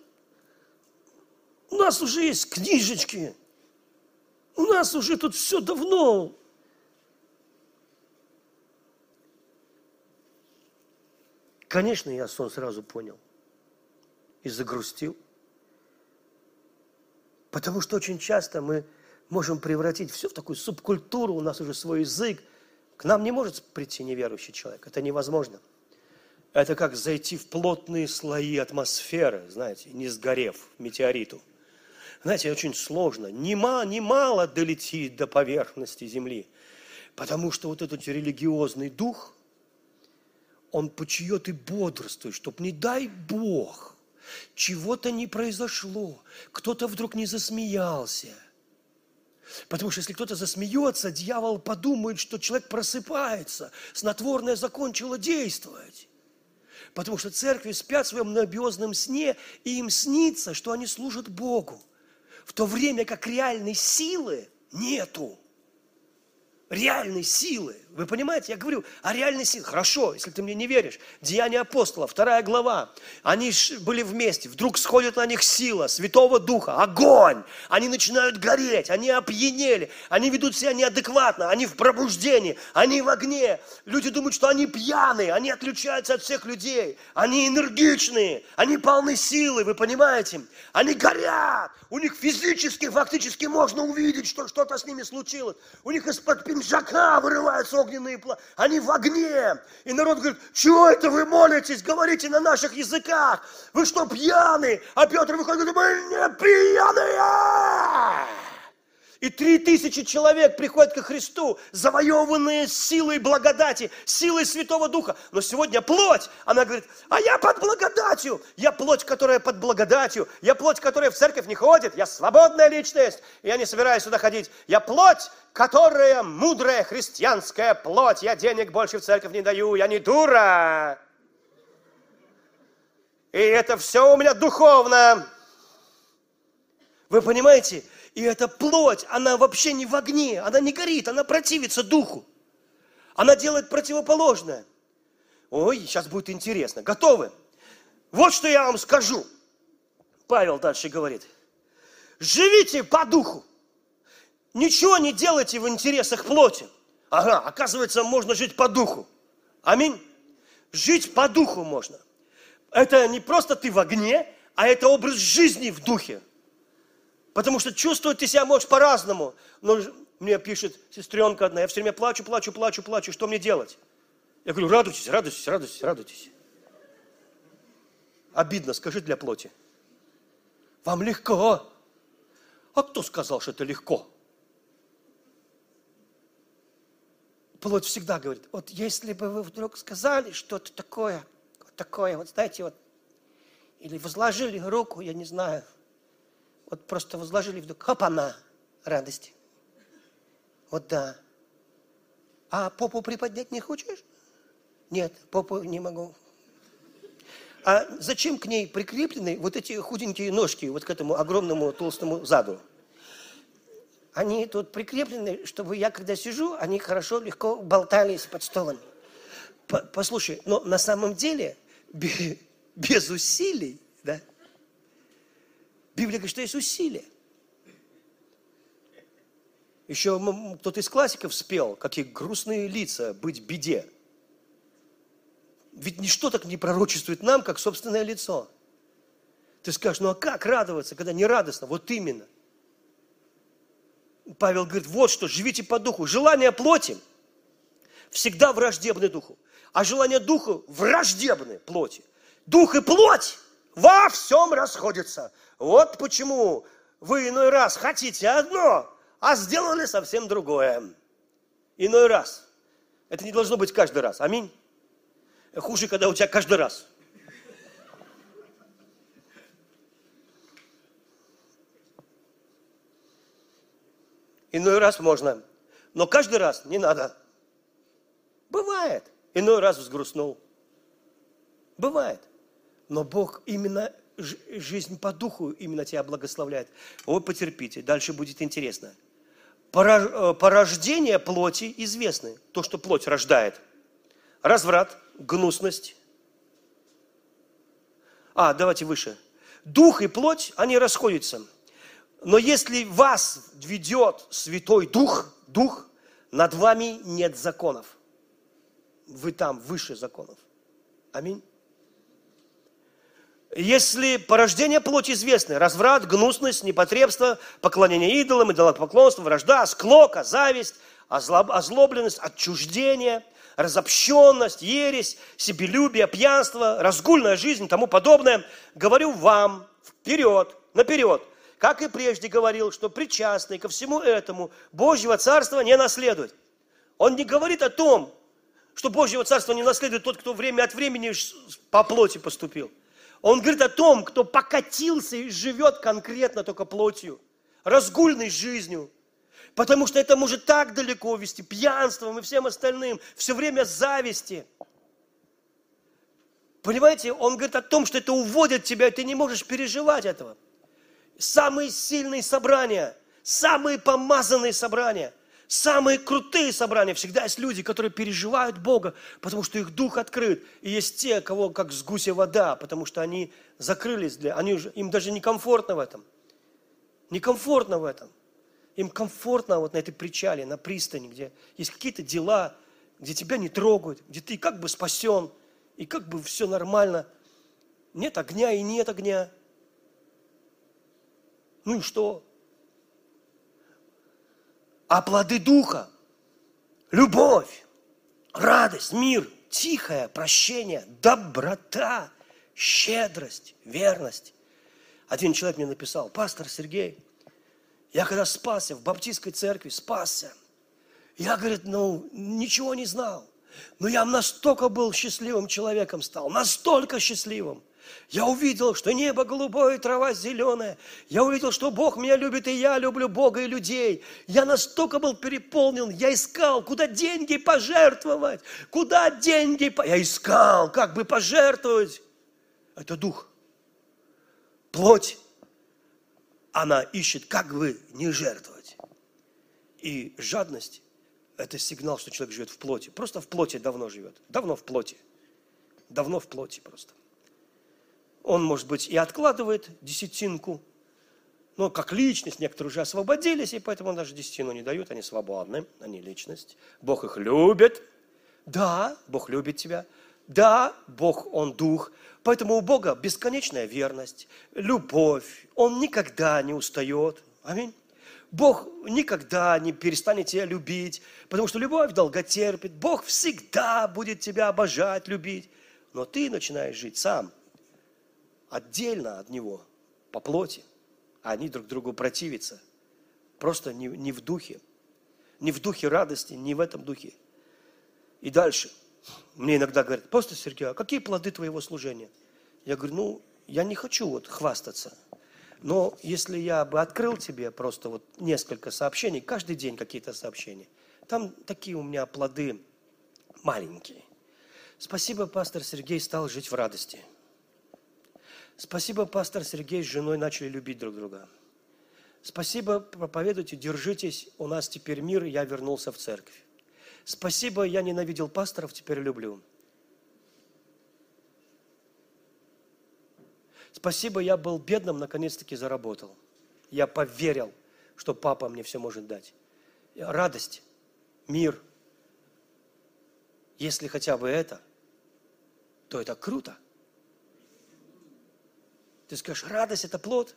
у нас уже есть книжечки, у нас уже тут все давно. Конечно, я сон сразу понял и загрустил. Потому что очень часто мы можем превратить все в такую субкультуру, у нас уже свой язык. К нам не может прийти неверующий человек, это невозможно. Это как зайти в плотные слои атмосферы, знаете, не сгорев метеориту. Знаете, очень сложно. Нема, немало долетит до поверхности земли. Потому что вот этот религиозный дух, он почует и бодрствует, чтобы не дай Бог, чего-то не произошло, кто-то вдруг не засмеялся. Потому что если кто-то засмеется, дьявол подумает, что человек просыпается, снотворное закончило действовать. Потому что церкви спят в своем набиозном сне, и им снится, что они служат Богу в то время как реальной силы нету. Реальной силы. Вы понимаете? Я говорю о реальной силе. Хорошо, если ты мне не веришь. Деяния апостола, вторая глава. Они были вместе. Вдруг сходит на них сила Святого Духа, огонь. Они начинают гореть, они опьянели. Они ведут себя неадекватно, они в пробуждении, они в огне. Люди думают, что они пьяные, они отличаются от всех людей. Они энергичные, они полны силы, вы понимаете? Они горят. У них физически, фактически можно увидеть, что что-то с ними случилось. У них из-под пинжака вырываются огненные пламя. Они в огне. И народ говорит, чего это вы молитесь, говорите на наших языках? Вы что, пьяные? А Петр выходит и говорит, мы не пьяные! И три тысячи человек приходят ко Христу, завоеванные силой благодати, силой Святого Духа. Но сегодня плоть, она говорит, а я под благодатью. Я плоть, которая под благодатью. Я плоть, которая в церковь не ходит. Я свободная личность. Я не собираюсь сюда ходить. Я плоть, которая мудрая христианская плоть. Я денег больше в церковь не даю. Я не дура. И это все у меня духовно. Вы понимаете? И эта плоть, она вообще не в огне, она не горит, она противится духу. Она делает противоположное. Ой, сейчас будет интересно. Готовы? Вот что я вам скажу. Павел дальше говорит. Живите по духу. ничего не делайте в интересах плоти. Ага, оказывается, можно жить по духу. Аминь. Жить по духу можно. Это не просто ты в огне, а это образ жизни в духе. Потому что чувствовать ты себя можешь по-разному. Но мне пишет сестренка одна, я все время плачу, плачу, плачу, плачу, что мне делать? Я говорю, радуйтесь, радуйтесь, радуйтесь, радуйтесь. Обидно, скажи для плоти. Вам легко. А кто сказал, что это легко? Плоть всегда говорит, вот если бы вы вдруг сказали что-то такое, вот такое, вот знаете, вот, или возложили руку, я не знаю, вот просто возложили вдруг, хоп, она, радости. Вот да. А попу приподнять не хочешь? Нет, попу не могу. А зачем к ней прикреплены вот эти худенькие ножки, вот к этому огромному толстому заду? Они тут прикреплены, чтобы я, когда сижу, они хорошо, легко болтались под столом. Послушай, но на самом деле без усилий? Библия говорит, что есть усилия. Еще кто-то из классиков спел, какие грустные лица быть беде. Ведь ничто так не пророчествует нам, как собственное лицо. Ты скажешь, ну а как радоваться, когда не радостно? Вот именно. Павел говорит, вот что, живите по духу. Желание плоти всегда враждебны духу, а желание духа враждебны плоти. Дух и плоть во всем расходятся. Вот почему вы иной раз хотите одно, а сделали совсем другое. Иной раз. Это не должно быть каждый раз. Аминь. Хуже, когда у тебя каждый раз. Иной раз можно, но каждый раз не надо. Бывает. Иной раз взгрустнул. Бывает. Но Бог именно жизнь по духу именно тебя благословляет. Вы потерпите, дальше будет интересно. Э, порождение плоти известны. То, что плоть рождает. Разврат, гнусность. А, давайте выше. Дух и плоть, они расходятся. Но если вас ведет Святой Дух, Дух, над вами нет законов. Вы там выше законов. Аминь. Если порождение плоти известны, разврат, гнусность, непотребство, поклонение идолам, идолопоклонство, вражда, склока, зависть, озлобленность, отчуждение – разобщенность, ересь, себелюбие, пьянство, разгульная жизнь и тому подобное, говорю вам вперед, наперед, как и прежде говорил, что причастный ко всему этому Божьего Царства не наследует. Он не говорит о том, что Божьего Царства не наследует тот, кто время от времени по плоти поступил. Он говорит о том, кто покатился и живет конкретно только плотью, разгульной жизнью, Потому что это может так далеко вести, пьянством и всем остальным, все время зависти. Понимаете, он говорит о том, что это уводит тебя, и ты не можешь переживать этого. Самые сильные собрания, самые помазанные собрания, самые крутые собрания, всегда есть люди, которые переживают Бога, потому что их дух открыт. И есть те, кого как с гуся вода, потому что они закрылись, для, они уже, им даже некомфортно в этом. Некомфортно в этом. Им комфортно вот на этой причале, на пристани, где есть какие-то дела, где тебя не трогают, где ты как бы спасен, и как бы все нормально. Нет огня и нет огня. Ну и что? А плоды духа, любовь, радость, мир, тихое прощение, доброта, щедрость, верность. Один человек мне написал, пастор Сергей, я когда спасся в баптистской церкви, спасся, я, говорит, ну, ничего не знал. Но я настолько был счастливым человеком стал, настолько счастливым. Я увидел, что небо голубое, трава зеленая. Я увидел, что Бог меня любит, и я люблю Бога и людей. Я настолько был переполнен, я искал, куда деньги пожертвовать, куда деньги... По... Я искал, как бы пожертвовать. Это дух. Плоть она ищет, как бы не жертвовать. И жадность – это сигнал, что человек живет в плоти. Просто в плоти давно живет. Давно в плоти. Давно в плоти просто. Он, может быть, и откладывает десятинку, Но как личность некоторые уже освободились, и поэтому даже десятину не дают, они свободны, они личность. Бог их любит. Да, Бог любит тебя. Да, Бог, Он дух. Поэтому у Бога бесконечная верность, любовь. Он никогда не устает. Аминь. Бог никогда не перестанет тебя любить, потому что любовь долго терпит. Бог всегда будет тебя обожать, любить. Но ты начинаешь жить сам, отдельно от Него, по плоти. А они друг другу противятся. Просто не, не в духе. Не в духе радости, не в этом духе. И дальше. Мне иногда говорят, просто Сергей, а какие плоды твоего служения? Я говорю, ну, я не хочу вот хвастаться. Но если я бы открыл тебе просто вот несколько сообщений, каждый день какие-то сообщения, там такие у меня плоды маленькие. Спасибо, пастор Сергей стал жить в радости. Спасибо, пастор Сергей с женой начали любить друг друга. Спасибо, проповедуйте, держитесь, у нас теперь мир, я вернулся в церковь. Спасибо, я ненавидел пасторов, теперь люблю. Спасибо, я был бедным, наконец-таки заработал. Я поверил, что папа мне все может дать. Радость, мир. Если хотя бы это, то это круто. Ты скажешь, радость – это плод?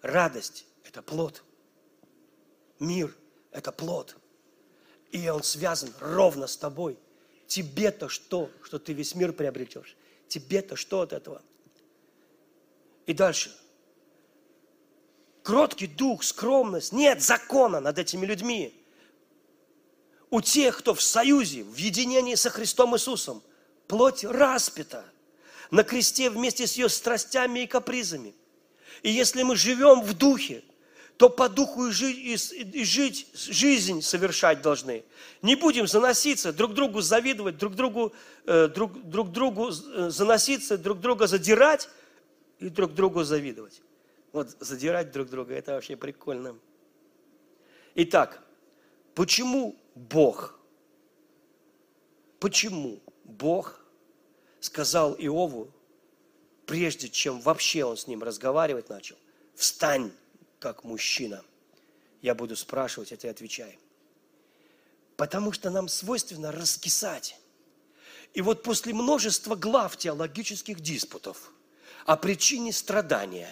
Радость – это плод. Мир – это плод. И он связан ровно с тобой. Тебе-то что, что ты весь мир приобретешь? Тебе-то что от этого? И дальше. Кроткий дух, скромность. Нет закона над этими людьми. У тех, кто в союзе, в единении со Христом Иисусом, плоть распята на кресте вместе с ее страстями и капризами. И если мы живем в духе, то по духу и жить, и жить жизнь совершать должны. Не будем заноситься, друг другу завидовать, друг другу, э, друг, друг другу э, заноситься, друг друга задирать, и друг другу завидовать. Вот задирать друг друга, это вообще прикольно. Итак, почему Бог, почему Бог сказал Иову, прежде чем вообще он с ним разговаривать начал, встань как мужчина. Я буду спрашивать, а ты отвечай. Потому что нам свойственно раскисать. И вот после множества глав теологических диспутов – о причине страдания.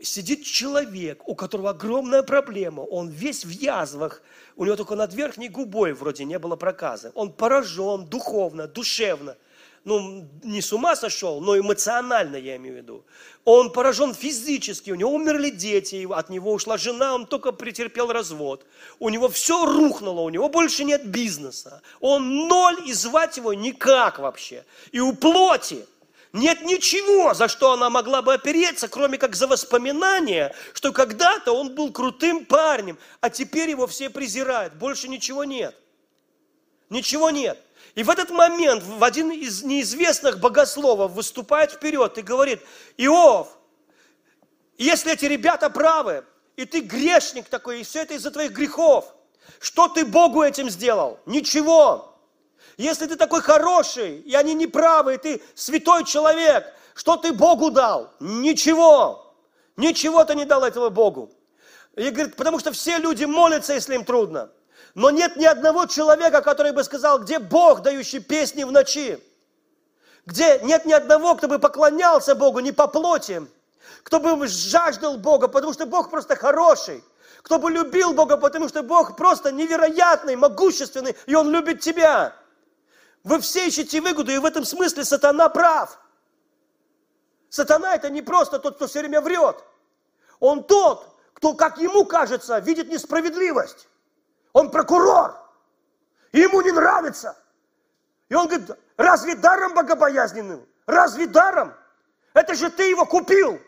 Сидит человек, у которого огромная проблема, он весь в язвах, у него только над верхней губой вроде не было проказа. Он поражен духовно, душевно. Ну, не с ума сошел, но эмоционально, я имею в виду. Он поражен физически, у него умерли дети, от него ушла жена, он только претерпел развод. У него все рухнуло, у него больше нет бизнеса. Он ноль, и звать его никак вообще. И у плоти – нет ничего, за что она могла бы опереться, кроме как за воспоминания, что когда-то он был крутым парнем, а теперь его все презирают. Больше ничего нет. Ничего нет. И в этот момент в один из неизвестных богословов выступает вперед и говорит, Иов, если эти ребята правы, и ты грешник такой, и все это из-за твоих грехов, что ты Богу этим сделал? Ничего. Если ты такой хороший, и они неправы, и ты святой человек, что ты Богу дал? Ничего. Ничего ты не дал этого Богу. И говорит, потому что все люди молятся, если им трудно. Но нет ни одного человека, который бы сказал, где Бог, дающий песни в ночи. Где нет ни одного, кто бы поклонялся Богу не по плоти, кто бы жаждал Бога, потому что Бог просто хороший. Кто бы любил Бога, потому что Бог просто невероятный, могущественный, и Он любит тебя. Вы все ищете выгоду, и в этом смысле сатана прав. Сатана это не просто тот, кто все время врет. Он тот, кто, как ему кажется, видит несправедливость. Он прокурор. Ему не нравится. И он говорит, разве даром богобоязненным? Разве даром? Это же ты его купил.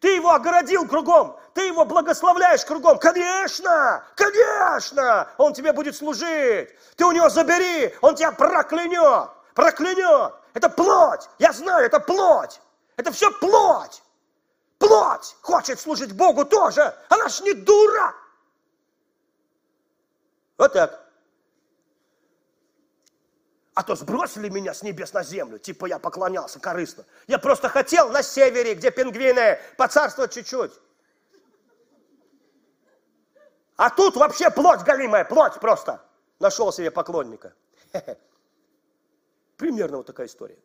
Ты его огородил кругом, ты его благословляешь кругом. Конечно, конечно, он тебе будет служить. Ты у него забери, он тебя проклянет, проклянет. Это плоть, я знаю, это плоть. Это все плоть. Плоть хочет служить Богу тоже. Она ж не дура. Вот так. А то сбросили меня с небес на землю, типа я поклонялся корыстно. Я просто хотел на севере, где пингвины, поцарствовать чуть-чуть. А тут вообще плоть голимая, плоть просто. Нашел себе поклонника. Примерно вот такая история.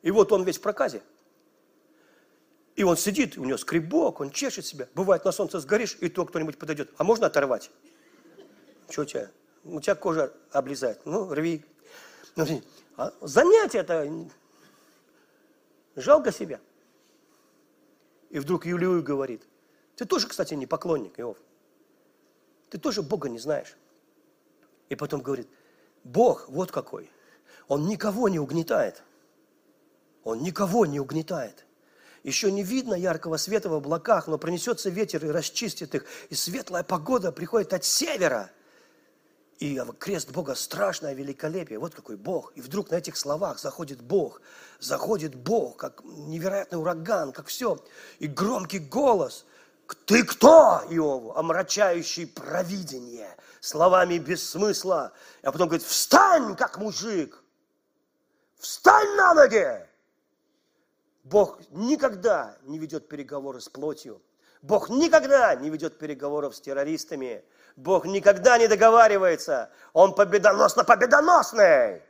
И вот он весь в проказе. И он сидит, у него скребок, он чешет себя. Бывает, на солнце сгоришь, и то кто-нибудь подойдет. А можно оторвать? Что у тебя? У тебя кожа облезает. Ну, рви. Ну, а занятие это жалко себя. И вдруг Юлию говорит, ты тоже, кстати, не поклонник, Иов. Ты тоже Бога не знаешь. И потом говорит, Бог вот какой. Он никого не угнетает. Он никого не угнетает. Еще не видно яркого света в облаках, но пронесется ветер и расчистит их. И светлая погода приходит от севера. И крест Бога страшное великолепие. Вот какой Бог. И вдруг на этих словах заходит Бог. Заходит Бог, как невероятный ураган, как все. И громкий голос. Ты кто, Иову, омрачающий провидение, словами без смысла. А потом говорит, встань, как мужик. Встань на ноги. Бог никогда не ведет переговоры с плотью. Бог никогда не ведет переговоров с террористами. Бог никогда не договаривается. Он победоносно-победоносный.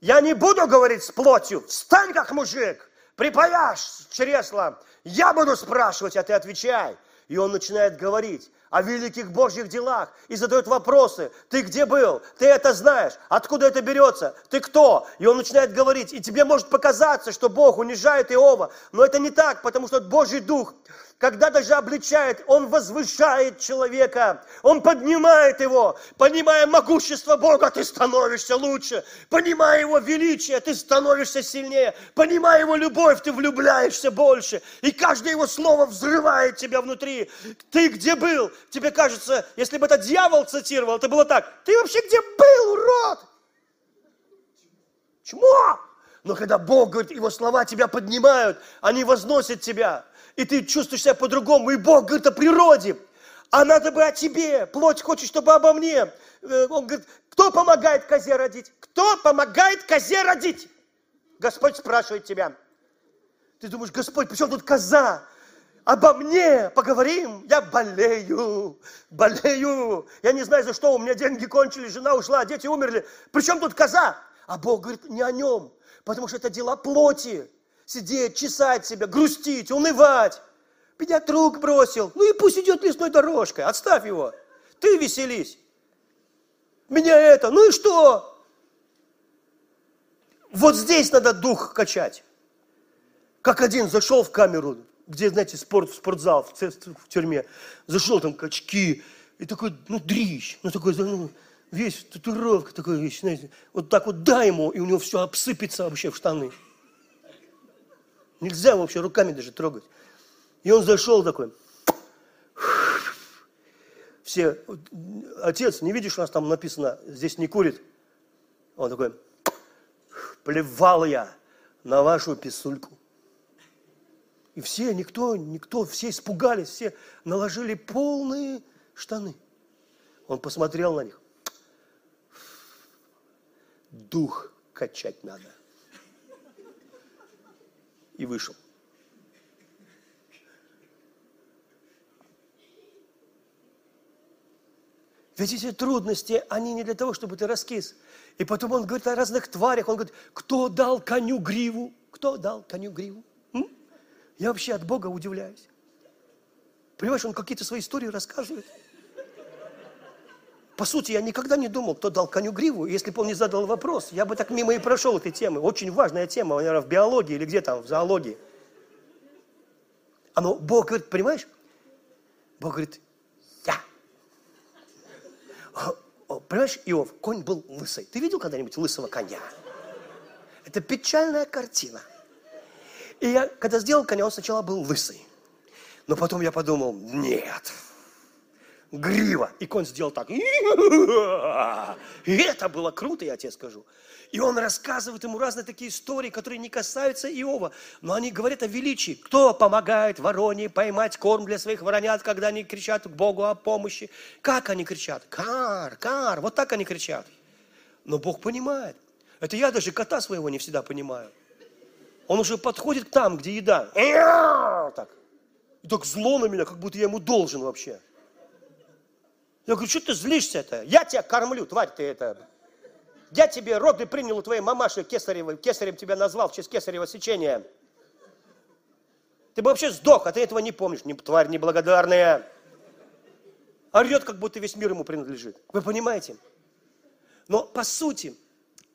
Я не буду говорить с плотью. Встань как мужик, припаяшь с чресла. Я буду спрашивать, а ты отвечай. И он начинает говорить о великих Божьих делах и задает вопросы. Ты где был? Ты это знаешь? Откуда это берется? Ты кто? И он начинает говорить. И тебе может показаться, что Бог унижает Иова. Но это не так, потому что Божий Дух когда даже обличает, Он возвышает человека, Он поднимает его. Понимая могущество Бога, ты становишься лучше. Понимая Его величие, ты становишься сильнее. Понимая Его любовь, ты влюбляешься больше. И каждое Его слово взрывает тебя внутри. Ты где был? Тебе кажется, если бы это дьявол цитировал, это было так. Ты вообще где был, урод? Чмо! Но когда Бог говорит, Его слова тебя поднимают, они возносят тебя и ты чувствуешь себя по-другому, и Бог говорит о природе, а надо бы о тебе, плоть хочет, чтобы обо мне. Э, он говорит, кто помогает козе родить? Кто помогает козе родить? Господь спрашивает тебя. Ты думаешь, Господь, причем тут коза? Обо мне поговорим, я болею, болею. Я не знаю, за что, у меня деньги кончились, жена ушла, дети умерли. Причем тут коза? А Бог говорит, не о нем, потому что это дела плоти сидеть, чесать себя, грустить, унывать. Педиатрук бросил. Ну и пусть идет лесной дорожкой. Отставь его. Ты веселись. Меня это. Ну и что? Вот здесь надо дух качать. Как один зашел в камеру, где, знаете, спорт, спортзал, в, в тюрьме. Зашел там качки. И такой, ну, дрищ. Ну, такой, ну, весь татуировка такой, знаете. Вот так вот дай ему, и у него все обсыпется вообще в штаны. Нельзя вообще руками даже трогать. И он зашел такой. Все, отец, не видишь, у нас там написано, здесь не курит. Он такой, плевал я на вашу писульку. И все, никто, никто, все испугались, все наложили полные штаны. Он посмотрел на них. Дух качать надо и вышел. Ведь эти трудности, они не для того, чтобы ты раскис. И потом он говорит о разных тварях. Он говорит, кто дал коню гриву? Кто дал коню гриву? М? Я вообще от Бога удивляюсь. Понимаешь, он какие-то свои истории рассказывает. По сути, я никогда не думал, кто дал коню гриву. Если бы он не задал вопрос, я бы так мимо и прошел этой темы. Очень важная тема, наверное, в биологии или где там, в зоологии. А ну, Бог говорит, понимаешь? Бог говорит, я. Понимаешь, Иов, конь был лысый. Ты видел когда-нибудь лысого коня? Это печальная картина. И я, когда сделал коня, он сначала был лысый. Но потом я подумал, нет, грива. И конь сделал так. И это было круто, я тебе скажу. И он рассказывает ему разные такие истории, которые не касаются Иова, но они говорят о величии. Кто помогает вороне поймать корм для своих воронят, когда они кричат к Богу о помощи? Как они кричат? Кар, кар, вот так они кричат. Но Бог понимает. Это я даже кота своего не всегда понимаю. Он уже подходит к там, где еда. Так. И так зло на меня, как будто я ему должен вообще. Я говорю, что ты злишься-то? Я тебя кормлю, тварь ты это. Я тебе роды принял у твоей мамаши кесаревой, кесарем тебя назвал в честь кесарева сечения. Ты бы вообще сдох, а ты этого не помнишь, не, тварь неблагодарная. Орет, как будто весь мир ему принадлежит. Вы понимаете? Но по сути,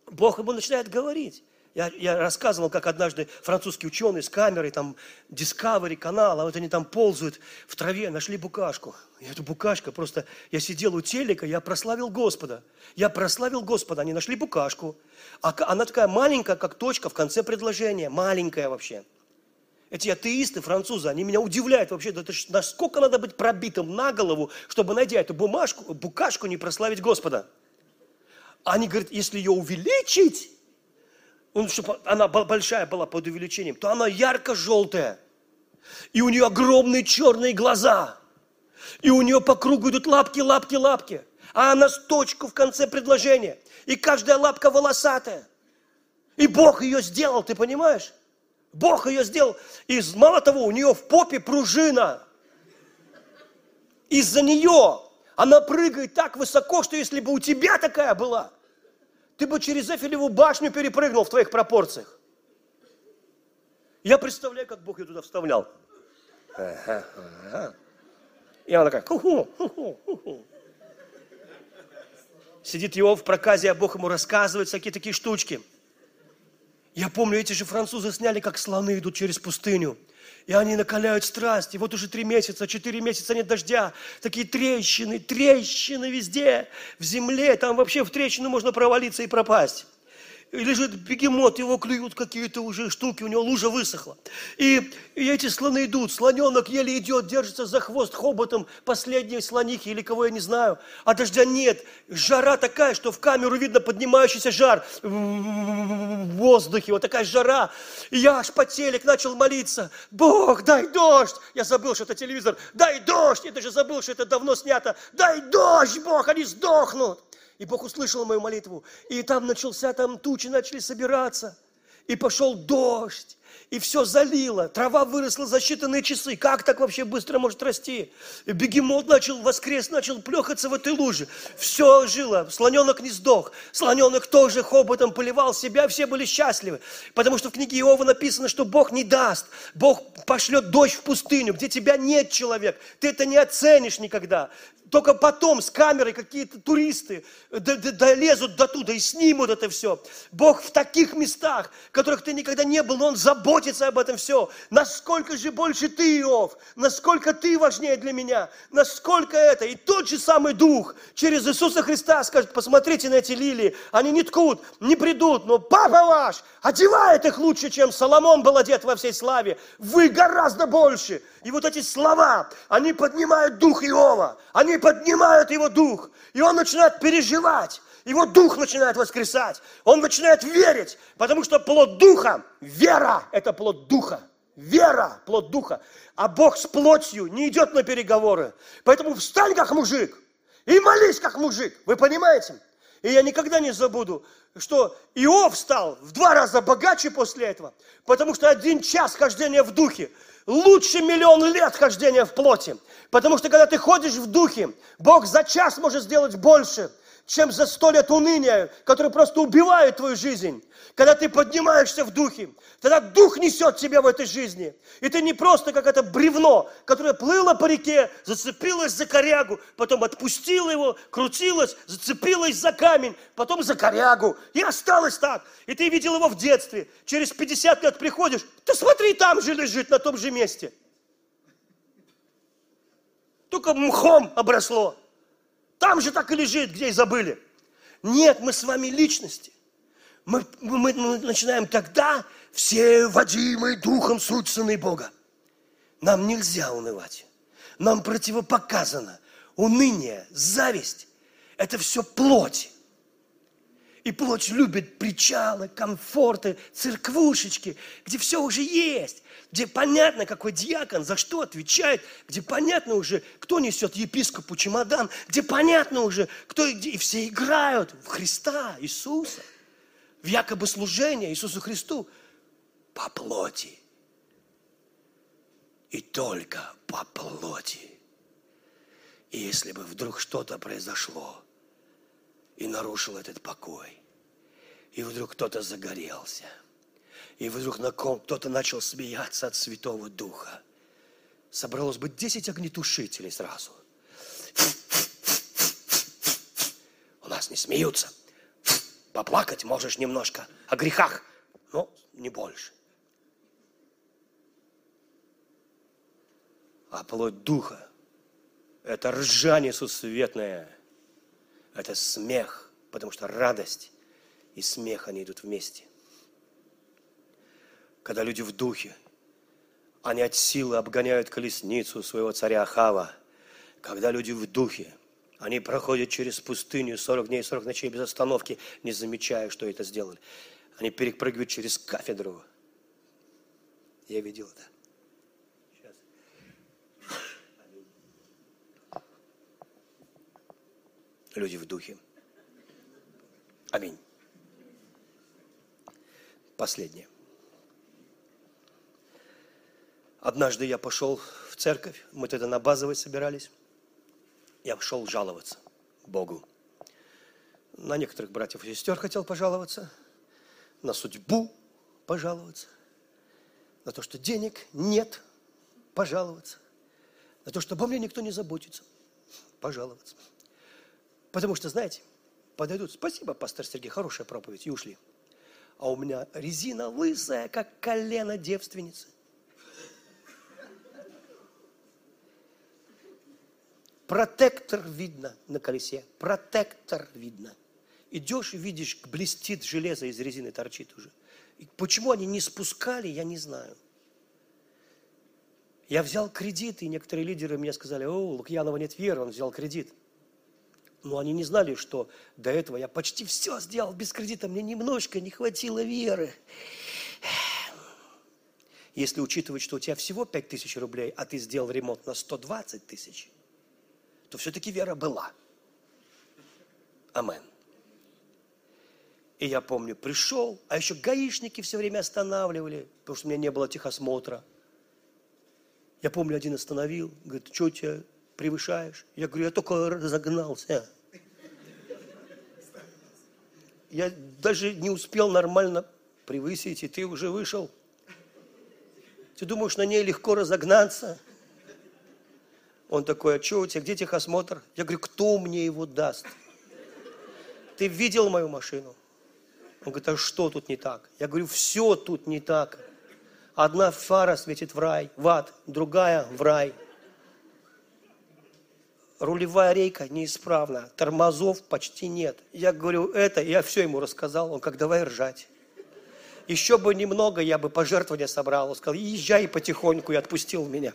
Бог ему начинает говорить. Я, я рассказывал, как однажды французский ученый с камерой, там, Discovery канал, а вот они там ползают в траве, нашли букашку. И эта букашка просто, я сидел у телека, я прославил Господа. Я прославил Господа, они нашли букашку. А она такая маленькая, как точка в конце предложения, маленькая вообще. Эти атеисты, французы, они меня удивляют вообще, да это, насколько надо быть пробитым на голову, чтобы, найдя эту бумажку, букашку, не прославить Господа. Они говорят, если ее увеличить, ну, чтобы она большая была под увеличением, то она ярко-желтая. И у нее огромные черные глаза. И у нее по кругу идут лапки, лапки, лапки. А она с точку в конце предложения. И каждая лапка волосатая. И Бог ее сделал, ты понимаешь? Бог ее сделал. И мало того, у нее в попе пружина. Из-за нее она прыгает так высоко, что если бы у тебя такая была – ты бы через Эфелеву башню перепрыгнул в твоих пропорциях. Я представляю, как Бог ее туда вставлял. И она такая, ху-ху, ху-ху, ху-ху. Сидит Иов в проказе, а Бог ему рассказывает всякие такие штучки. Я помню, эти же французы сняли, как слоны идут через пустыню. И они накаляют страсть. И вот уже три месяца, четыре месяца нет дождя. Такие трещины, трещины везде. В земле, там вообще в трещину можно провалиться и пропасть лежит бегемот, его клюют какие-то уже штуки, у него лужа высохла. И, и эти слоны идут, слоненок еле идет, держится за хвост хоботом последней слонихи или кого я не знаю. А дождя нет, жара такая, что в камеру видно поднимающийся жар в воздухе, вот такая жара. И я аж по телек начал молиться, Бог, дай дождь. Я забыл, что это телевизор, дай дождь. Я даже забыл, что это давно снято. Дай дождь, Бог, они сдохнут. И Бог услышал мою молитву. И там начался, там тучи начали собираться. И пошел дождь. И все залило. Трава выросла за считанные часы. Как так вообще быстро может расти? И бегемот начал воскрес, начал плехаться в этой луже. Все жило. Слоненок не сдох. Слоненок тоже хоботом поливал себя. Все были счастливы. Потому что в книге Иова написано, что Бог не даст. Бог пошлет дождь в пустыню, где тебя нет человек. Ты это не оценишь никогда. Только потом с камерой какие-то туристы долезут до туда и снимут это все. Бог в таких местах, в которых ты никогда не был, Он заботится об этом все. Насколько же больше ты, Иов, насколько ты важнее для меня, насколько это. И тот же самый Дух через Иисуса Христа скажет, посмотрите на эти лилии, они не ткут, не придут, но Папа ваш одевает их лучше, чем Соломон был одет во всей славе. Вы гораздо больше. И вот эти слова, они поднимают дух Иова, они поднимают его дух, и он начинает переживать, его дух начинает воскресать, он начинает верить, потому что плод духа, вера – это плод духа. Вера – плод духа. А Бог с плотью не идет на переговоры. Поэтому встань как мужик и молись как мужик. Вы понимаете? И я никогда не забуду, что Иов стал в два раза богаче после этого, потому что один час хождения в духе лучше миллион лет хождения в плоти. Потому что когда ты ходишь в духе, Бог за час может сделать больше, чем за сто лет уныния, которые просто убивают твою жизнь. Когда ты поднимаешься в духе, тогда дух несет тебя в этой жизни. И ты не просто как это бревно, которое плыло по реке, зацепилось за корягу, потом отпустило его, крутилось, зацепилось за камень, потом за корягу. И осталось так. И ты видел его в детстве. Через 50 лет приходишь, ты смотри, там же лежит, на том же месте. Только мхом обросло. Там же так и лежит, где и забыли. Нет, мы с вами личности. Мы, мы, мы начинаем тогда все водимые духом суть сыны Бога. Нам нельзя унывать. Нам противопоказано уныние, зависть. Это все плоть. И плоть любит причалы, комфорты, церквушечки, где все уже есть, где понятно, какой диакон за что отвечает, где понятно уже, кто несет епископу чемодан, где понятно уже, кто и все играют в Христа, Иисуса, в якобы служение Иисусу Христу. по плоти. И только по плоти. И если бы вдруг что-то произошло и нарушил этот покой, и вдруг кто-то загорелся, и вдруг на ком кто-то начал смеяться от Святого Духа, собралось бы 10 огнетушителей сразу. У нас не смеются. Поплакать можешь немножко о грехах, но не больше. А плоть духа это ржание сусветное. Это смех, потому что радость и смех, они идут вместе. Когда люди в духе, они от силы обгоняют колесницу своего царя Ахава. Когда люди в духе, они проходят через пустыню 40 дней, 40 ночей без остановки, не замечая, что это сделали. Они перепрыгивают через кафедру. Я видел это. Люди в духе. Аминь. Последнее. Однажды я пошел в церковь, мы тогда на базовой собирались. Я пошел жаловаться Богу. На некоторых братьев и сестер хотел пожаловаться, на судьбу пожаловаться, на то, что денег нет, пожаловаться, на то, что обо мне никто не заботится, пожаловаться. Потому что, знаете, подойдут, спасибо, пастор Сергей, хорошая проповедь, и ушли. А у меня резина лысая, как колено девственницы. Протектор видно на колесе, протектор видно. Идешь и видишь, блестит железо из резины, торчит уже. И почему они не спускали, я не знаю. Я взял кредит, и некоторые лидеры мне сказали, о, у Лукьянова нет веры, он взял кредит. Но они не знали, что до этого я почти все сделал без кредита, мне немножко не хватило веры. Если учитывать, что у тебя всего 5 тысяч рублей, а ты сделал ремонт на 120 тысяч, то все-таки вера была. Амен. И я помню, пришел, а еще гаишники все время останавливали, потому что у меня не было техосмотра. Я помню, один остановил, говорит, что у тебя превышаешь? Я говорю, я только разогнался. Я даже не успел нормально превысить, и ты уже вышел. Ты думаешь, на ней легко разогнаться? Он такой, а что у тебя, где техосмотр? Я говорю, кто мне его даст? Ты видел мою машину? Он говорит, а что тут не так? Я говорю, все тут не так. Одна фара светит в рай, в ад, другая в рай рулевая рейка неисправна, тормозов почти нет. Я говорю, это, я все ему рассказал, он как, давай ржать. Еще бы немного, я бы пожертвования собрал. Он сказал, езжай потихоньку, и отпустил меня.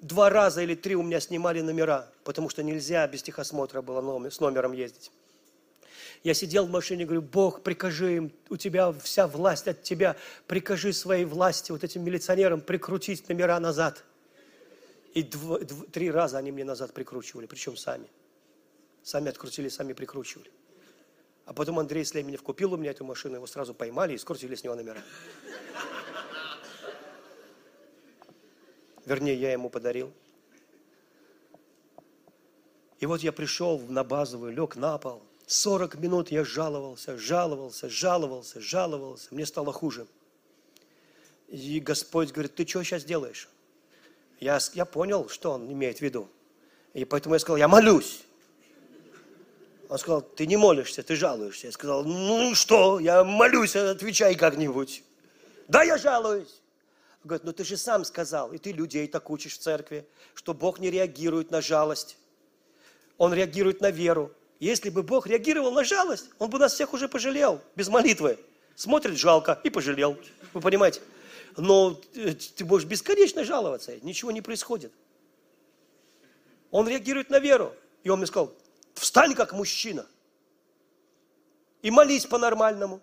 Два раза или три у меня снимали номера, потому что нельзя без техосмотра было с номером ездить. Я сидел в машине, говорю, Бог, прикажи им, у тебя вся власть от тебя, прикажи своей власти вот этим милиционерам прикрутить номера назад. И дв, дв, три раза они мне назад прикручивали, причем сами. Сами открутили, сами прикручивали. А потом Андрей Слеменев купил у меня эту машину, его сразу поймали и скрутили с него номера. Вернее, я ему подарил. И вот я пришел на базовую, лег на пол – 40 минут я жаловался, жаловался, жаловался, жаловался. Мне стало хуже. И Господь говорит, ты что сейчас делаешь? Я, я понял, что он имеет в виду. И поэтому я сказал, я молюсь. Он сказал, ты не молишься, ты жалуешься. Я сказал, ну что, я молюсь, отвечай как-нибудь. Да, я жалуюсь. Он говорит, ну ты же сам сказал, и ты людей так учишь в церкви, что Бог не реагирует на жалость. Он реагирует на веру. Если бы Бог реагировал на жалость, Он бы нас всех уже пожалел, без молитвы. Смотрит жалко и пожалел. Вы понимаете? Но э, ты можешь бесконечно жаловаться, ничего не происходит. Он реагирует на веру. И он мне сказал, встань как мужчина и молись по-нормальному.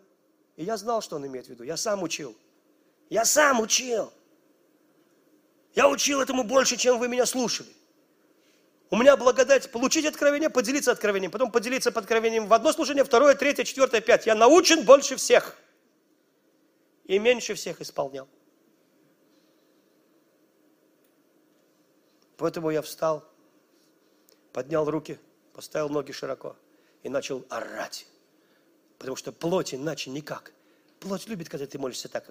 И я знал, что он имеет в виду. Я сам учил. Я сам учил. Я учил этому больше, чем вы меня слушали. У меня благодать получить откровение, поделиться откровением, потом поделиться откровением в одно служение, второе, третье, четвертое, пять. Я научен больше всех и меньше всех исполнял. Поэтому я встал, поднял руки, поставил ноги широко и начал орать. Потому что плоть иначе никак. Плоть любит, когда ты молишься так.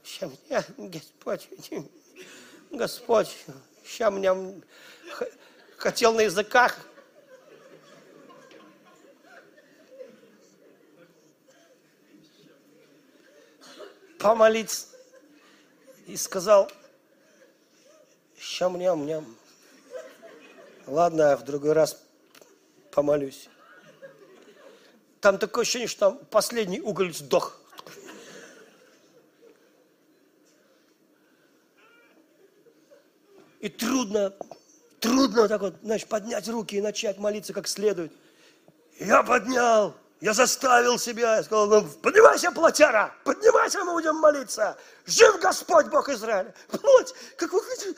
Господь, Господь, ща меня хотел на языках. Помолиться. И сказал, щам-ням-ням. Ладно, в другой раз помолюсь. Там такое ощущение, что там последний уголь сдох. И трудно, трудно так вот, знаешь, поднять руки и начать молиться как следует. Я поднял, я заставил себя, я сказал, ну, поднимайся, плотяра, поднимайся, мы будем молиться. Жив Господь, Бог Израиля. Плоть, как вы хотите.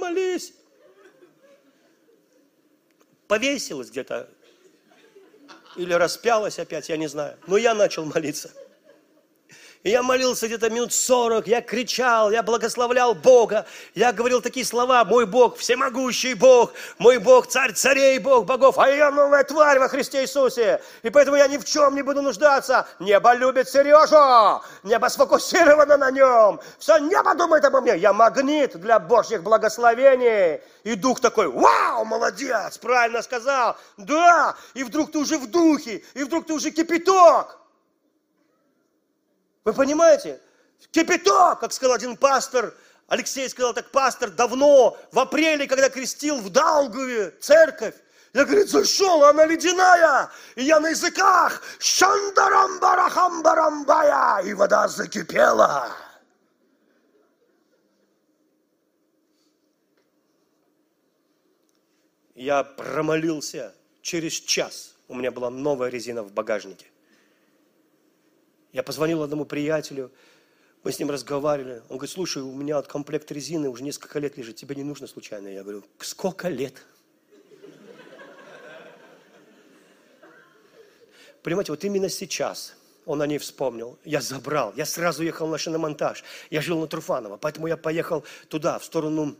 Молись. Повесилась где-то. Или распялась опять, я не знаю. Но я начал молиться. И я молился где-то минут сорок, я кричал, я благословлял Бога, я говорил такие слова, мой Бог, всемогущий Бог, мой Бог, царь царей, Бог богов, а я новая тварь во Христе Иисусе. И поэтому я ни в чем не буду нуждаться. Небо любит Сережу, небо сфокусировано на нем. Все небо думает обо мне. Я магнит для Божьих благословений. И дух такой, вау, молодец, правильно сказал. Да, и вдруг ты уже в духе, и вдруг ты уже кипяток. Вы понимаете? Кипяток, как сказал один пастор, Алексей сказал так, пастор, давно, в апреле, когда крестил в Далгове церковь, я, говорит, зашел, она ледяная, и я на языках, шандарамбарахамбарамбая, и вода закипела. Я промолился через час. У меня была новая резина в багажнике. Я позвонил одному приятелю, мы с ним разговаривали. Он говорит, слушай, у меня от комплект резины уже несколько лет лежит, тебе не нужно случайно? Я говорю, сколько лет? Понимаете, вот именно сейчас он о ней вспомнил. Я забрал, я сразу ехал на шиномонтаж. Я жил на Труфаново, поэтому я поехал туда, в сторону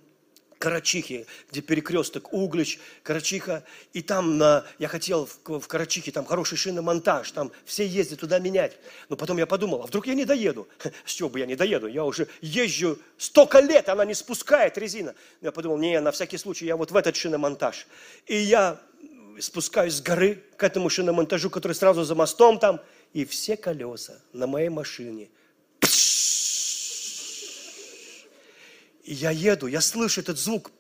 Карачихи, где перекресток Углич, Карачиха, и там на, я хотел в, в Карачихе, там хороший шиномонтаж, там все ездят туда менять. Но потом я подумал, а вдруг я не доеду? С чего бы я не доеду? Я уже езжу столько лет, она не спускает резина. Я подумал, не, на всякий случай, я вот в этот шиномонтаж. И я спускаюсь с горы к этому шиномонтажу, который сразу за мостом там, и все колеса на моей машине – И я еду, я слышу этот звук.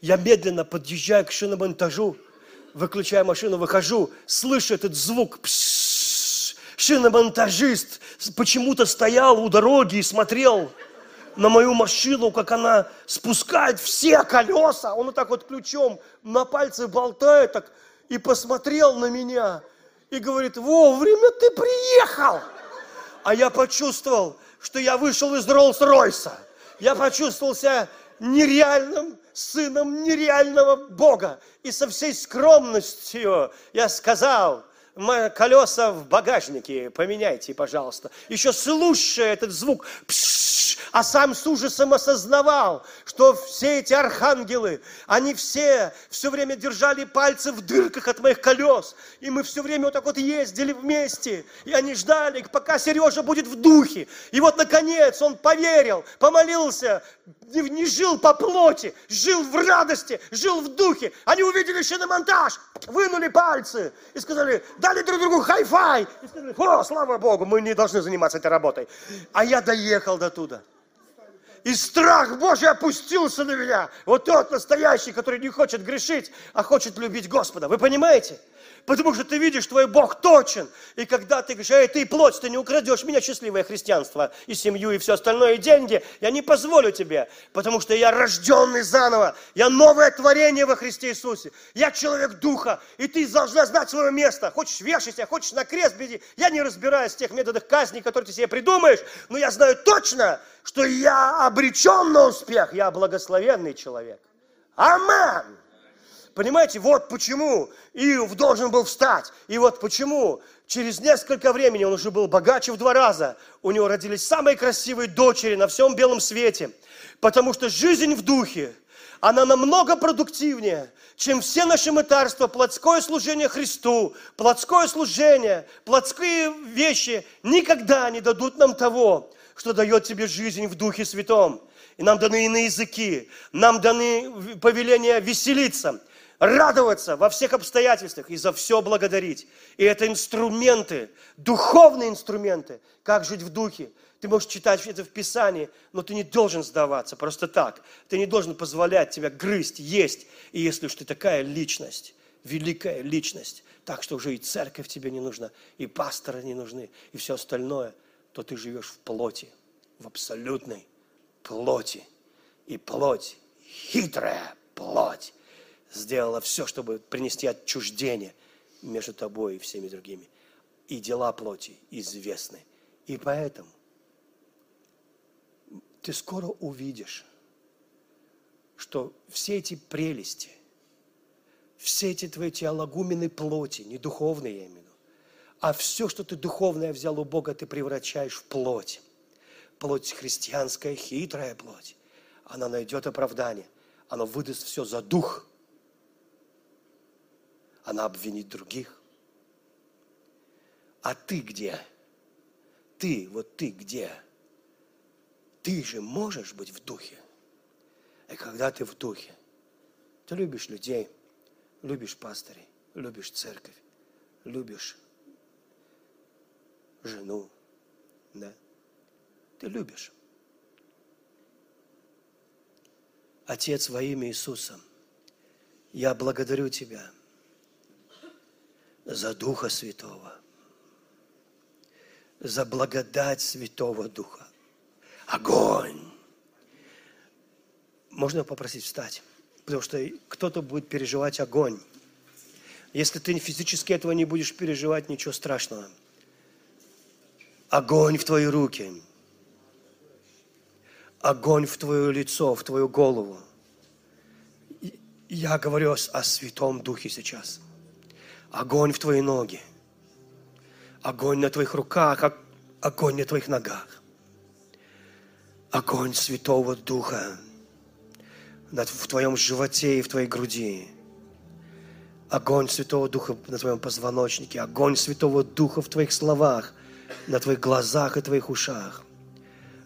Я медленно подъезжаю к шиномонтажу, выключаю машину, выхожу, слышу этот звук. Шиномонтажист почему-то стоял у дороги и смотрел на мою машину, как она спускает все колеса. Он вот так вот ключом на пальце болтает так, и посмотрел на меня и говорит, вовремя ты приехал. А я почувствовал, что я вышел из Роллс-Ройса я почувствовал себя нереальным сыном нереального Бога. И со всей скромностью я сказал, колеса в багажнике поменяйте, пожалуйста. Еще слушая этот звук, пш, а сам с ужасом осознавал, что все эти архангелы, они все все время держали пальцы в дырках от моих колес. И мы все время вот так вот ездили вместе. И они ждали, пока Сережа будет в духе. И вот, наконец, он поверил, помолился, не жил по плоти, жил в радости, жил в духе. Они увидели шиномонтаж, вынули пальцы и сказали, дали друг другу хай-фай. И сказали, о, слава Богу, мы не должны заниматься этой работой. А я доехал до туда. И страх Божий опустился на меня. Вот тот настоящий, который не хочет грешить, а хочет любить Господа. Вы понимаете? Потому что ты видишь, твой Бог точен. И когда ты говоришь, эй, ты плоть, ты не украдешь меня счастливое христианство, и семью, и все остальное, и деньги, я не позволю тебе, потому что я рожденный заново, я новое творение во Христе Иисусе, я человек духа, и ты должна знать свое место. Хочешь вешайся, хочешь на крест беди. Я не разбираюсь в тех методах казни, которые ты себе придумаешь, но я знаю точно, что я обречен на успех, я благословенный человек. Аминь. Понимаете, вот почему Иов должен был встать. И вот почему через несколько времени он уже был богаче в два раза. У него родились самые красивые дочери на всем белом свете. Потому что жизнь в духе, она намного продуктивнее, чем все наши мытарства, плотское служение Христу, плотское служение, плотские вещи никогда не дадут нам того, что дает тебе жизнь в Духе Святом. И нам даны иные языки, нам даны повеления веселиться, радоваться во всех обстоятельствах и за все благодарить. И это инструменты, духовные инструменты, как жить в духе. Ты можешь читать это в Писании, но ты не должен сдаваться просто так. Ты не должен позволять тебя грызть, есть. И если уж ты такая личность, великая личность, так что уже и церковь тебе не нужна, и пасторы не нужны, и все остальное, то ты живешь в плоти, в абсолютной плоти. И плоть, хитрая плоть, сделала все, чтобы принести отчуждение между тобой и всеми другими. И дела плоти известны. И поэтому ты скоро увидишь, что все эти прелести, все эти твои теологумены плоти, не духовные я имею в виду, а все, что ты духовное взял у Бога, ты превращаешь в плоть. Плоть христианская, хитрая плоть. Она найдет оправдание. Она выдаст все за дух – она обвинит других. А ты где? Ты, вот ты где? Ты же можешь быть в духе. И когда ты в духе, ты любишь людей, любишь пастырей, любишь церковь, любишь жену, да? Ты любишь. Отец, во имя Иисуса, я благодарю Тебя – за Духа Святого, за благодать Святого Духа. Огонь! Можно попросить встать? Потому что кто-то будет переживать огонь. Если ты физически этого не будешь переживать, ничего страшного. Огонь в твои руки. Огонь в твое лицо, в твою голову. Я говорю о Святом Духе сейчас – Огонь в твои ноги. Огонь на твоих руках, огонь на твоих ногах. Огонь Святого Духа в твоем животе и в твоей груди. Огонь Святого Духа на твоем позвоночнике. Огонь Святого Духа в твоих словах, на твоих глазах и твоих ушах.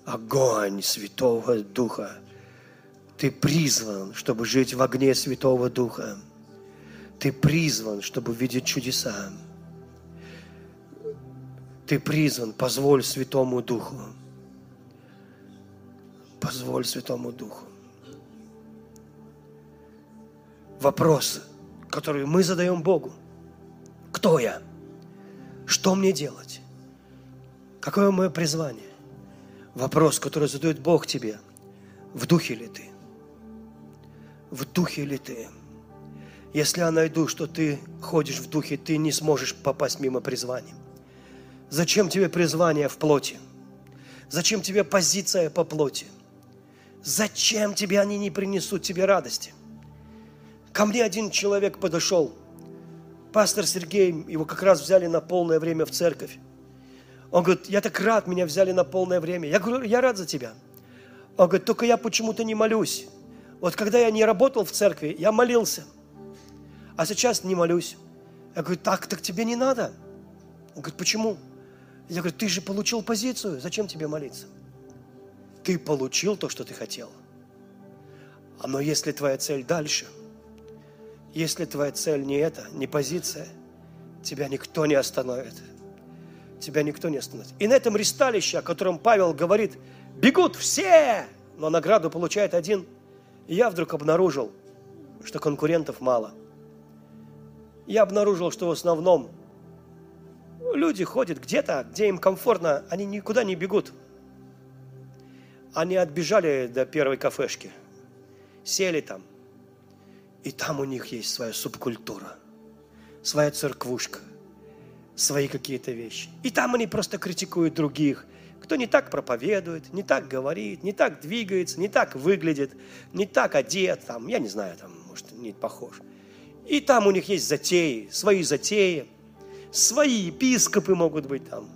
Огонь Святого Духа. Ты призван, чтобы жить в огне Святого Духа. Ты призван, чтобы видеть чудеса. Ты призван, позволь Святому Духу. Позволь Святому Духу. Вопрос, который мы задаем Богу. Кто я? Что мне делать? Какое мое призвание? Вопрос, который задает Бог тебе. В духе ли ты? В духе ли ты? Если я найду, что ты ходишь в духе, ты не сможешь попасть мимо призвания. Зачем тебе призвание в плоти? Зачем тебе позиция по плоти? Зачем тебе они не принесут тебе радости? Ко мне один человек подошел, пастор Сергей, его как раз взяли на полное время в церковь. Он говорит, я так рад, меня взяли на полное время. Я говорю, я рад за тебя. Он говорит, только я почему-то не молюсь. Вот когда я не работал в церкви, я молился – а сейчас не молюсь. Я говорю, так, так тебе не надо. Он говорит, почему? Я говорю, ты же получил позицию, зачем тебе молиться? Ты получил то, что ты хотел. А но если твоя цель дальше, если твоя цель не это, не позиция, тебя никто не остановит. Тебя никто не остановит. И на этом ристалище, о котором Павел говорит, бегут все, но награду получает один. И я вдруг обнаружил, что конкурентов мало – я обнаружил, что в основном люди ходят где-то, где им комфортно, они никуда не бегут. Они отбежали до первой кафешки, сели там, и там у них есть своя субкультура, своя церквушка, свои какие-то вещи. И там они просто критикуют других, кто не так проповедует, не так говорит, не так двигается, не так выглядит, не так одет, там, я не знаю, там, может, не похож. И там у них есть затеи, свои затеи, свои епископы могут быть там.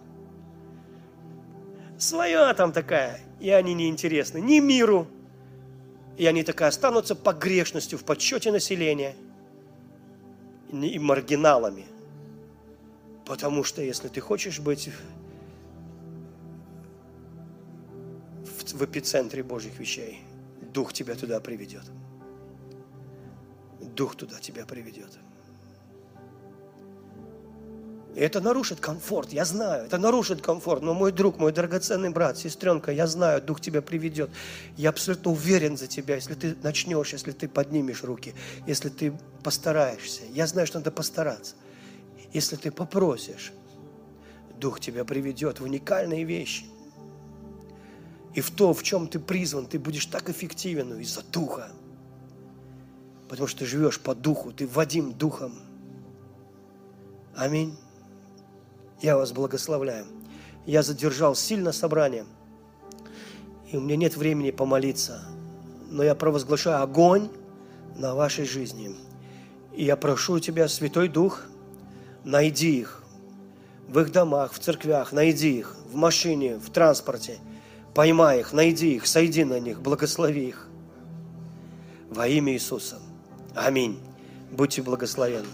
Своя там такая, и они не интересны ни миру, и они так и останутся погрешностью в подсчете населения и маргиналами. Потому что если ты хочешь быть в, в эпицентре Божьих вещей, Дух тебя туда приведет. Дух туда тебя приведет. И это нарушит комфорт, я знаю, это нарушит комфорт. Но мой друг, мой драгоценный брат, сестренка, я знаю, Дух тебя приведет. Я абсолютно уверен за тебя, если ты начнешь, если ты поднимешь руки, если ты постараешься. Я знаю, что надо постараться. Если ты попросишь, Дух тебя приведет в уникальные вещи. И в то, в чем ты призван, ты будешь так эффективен из-за Духа. Потому что ты живешь по Духу, ты Вадим Духом. Аминь. Я вас благословляю. Я задержал сильно собрание, и у меня нет времени помолиться, но я провозглашаю огонь на вашей жизни. И я прошу тебя, Святой Дух, найди их в их домах, в церквях, найди их в машине, в транспорте, поймай их, найди их, сойди на них, благослови их. Во имя Иисуса. Аминь. Будьте благословенны.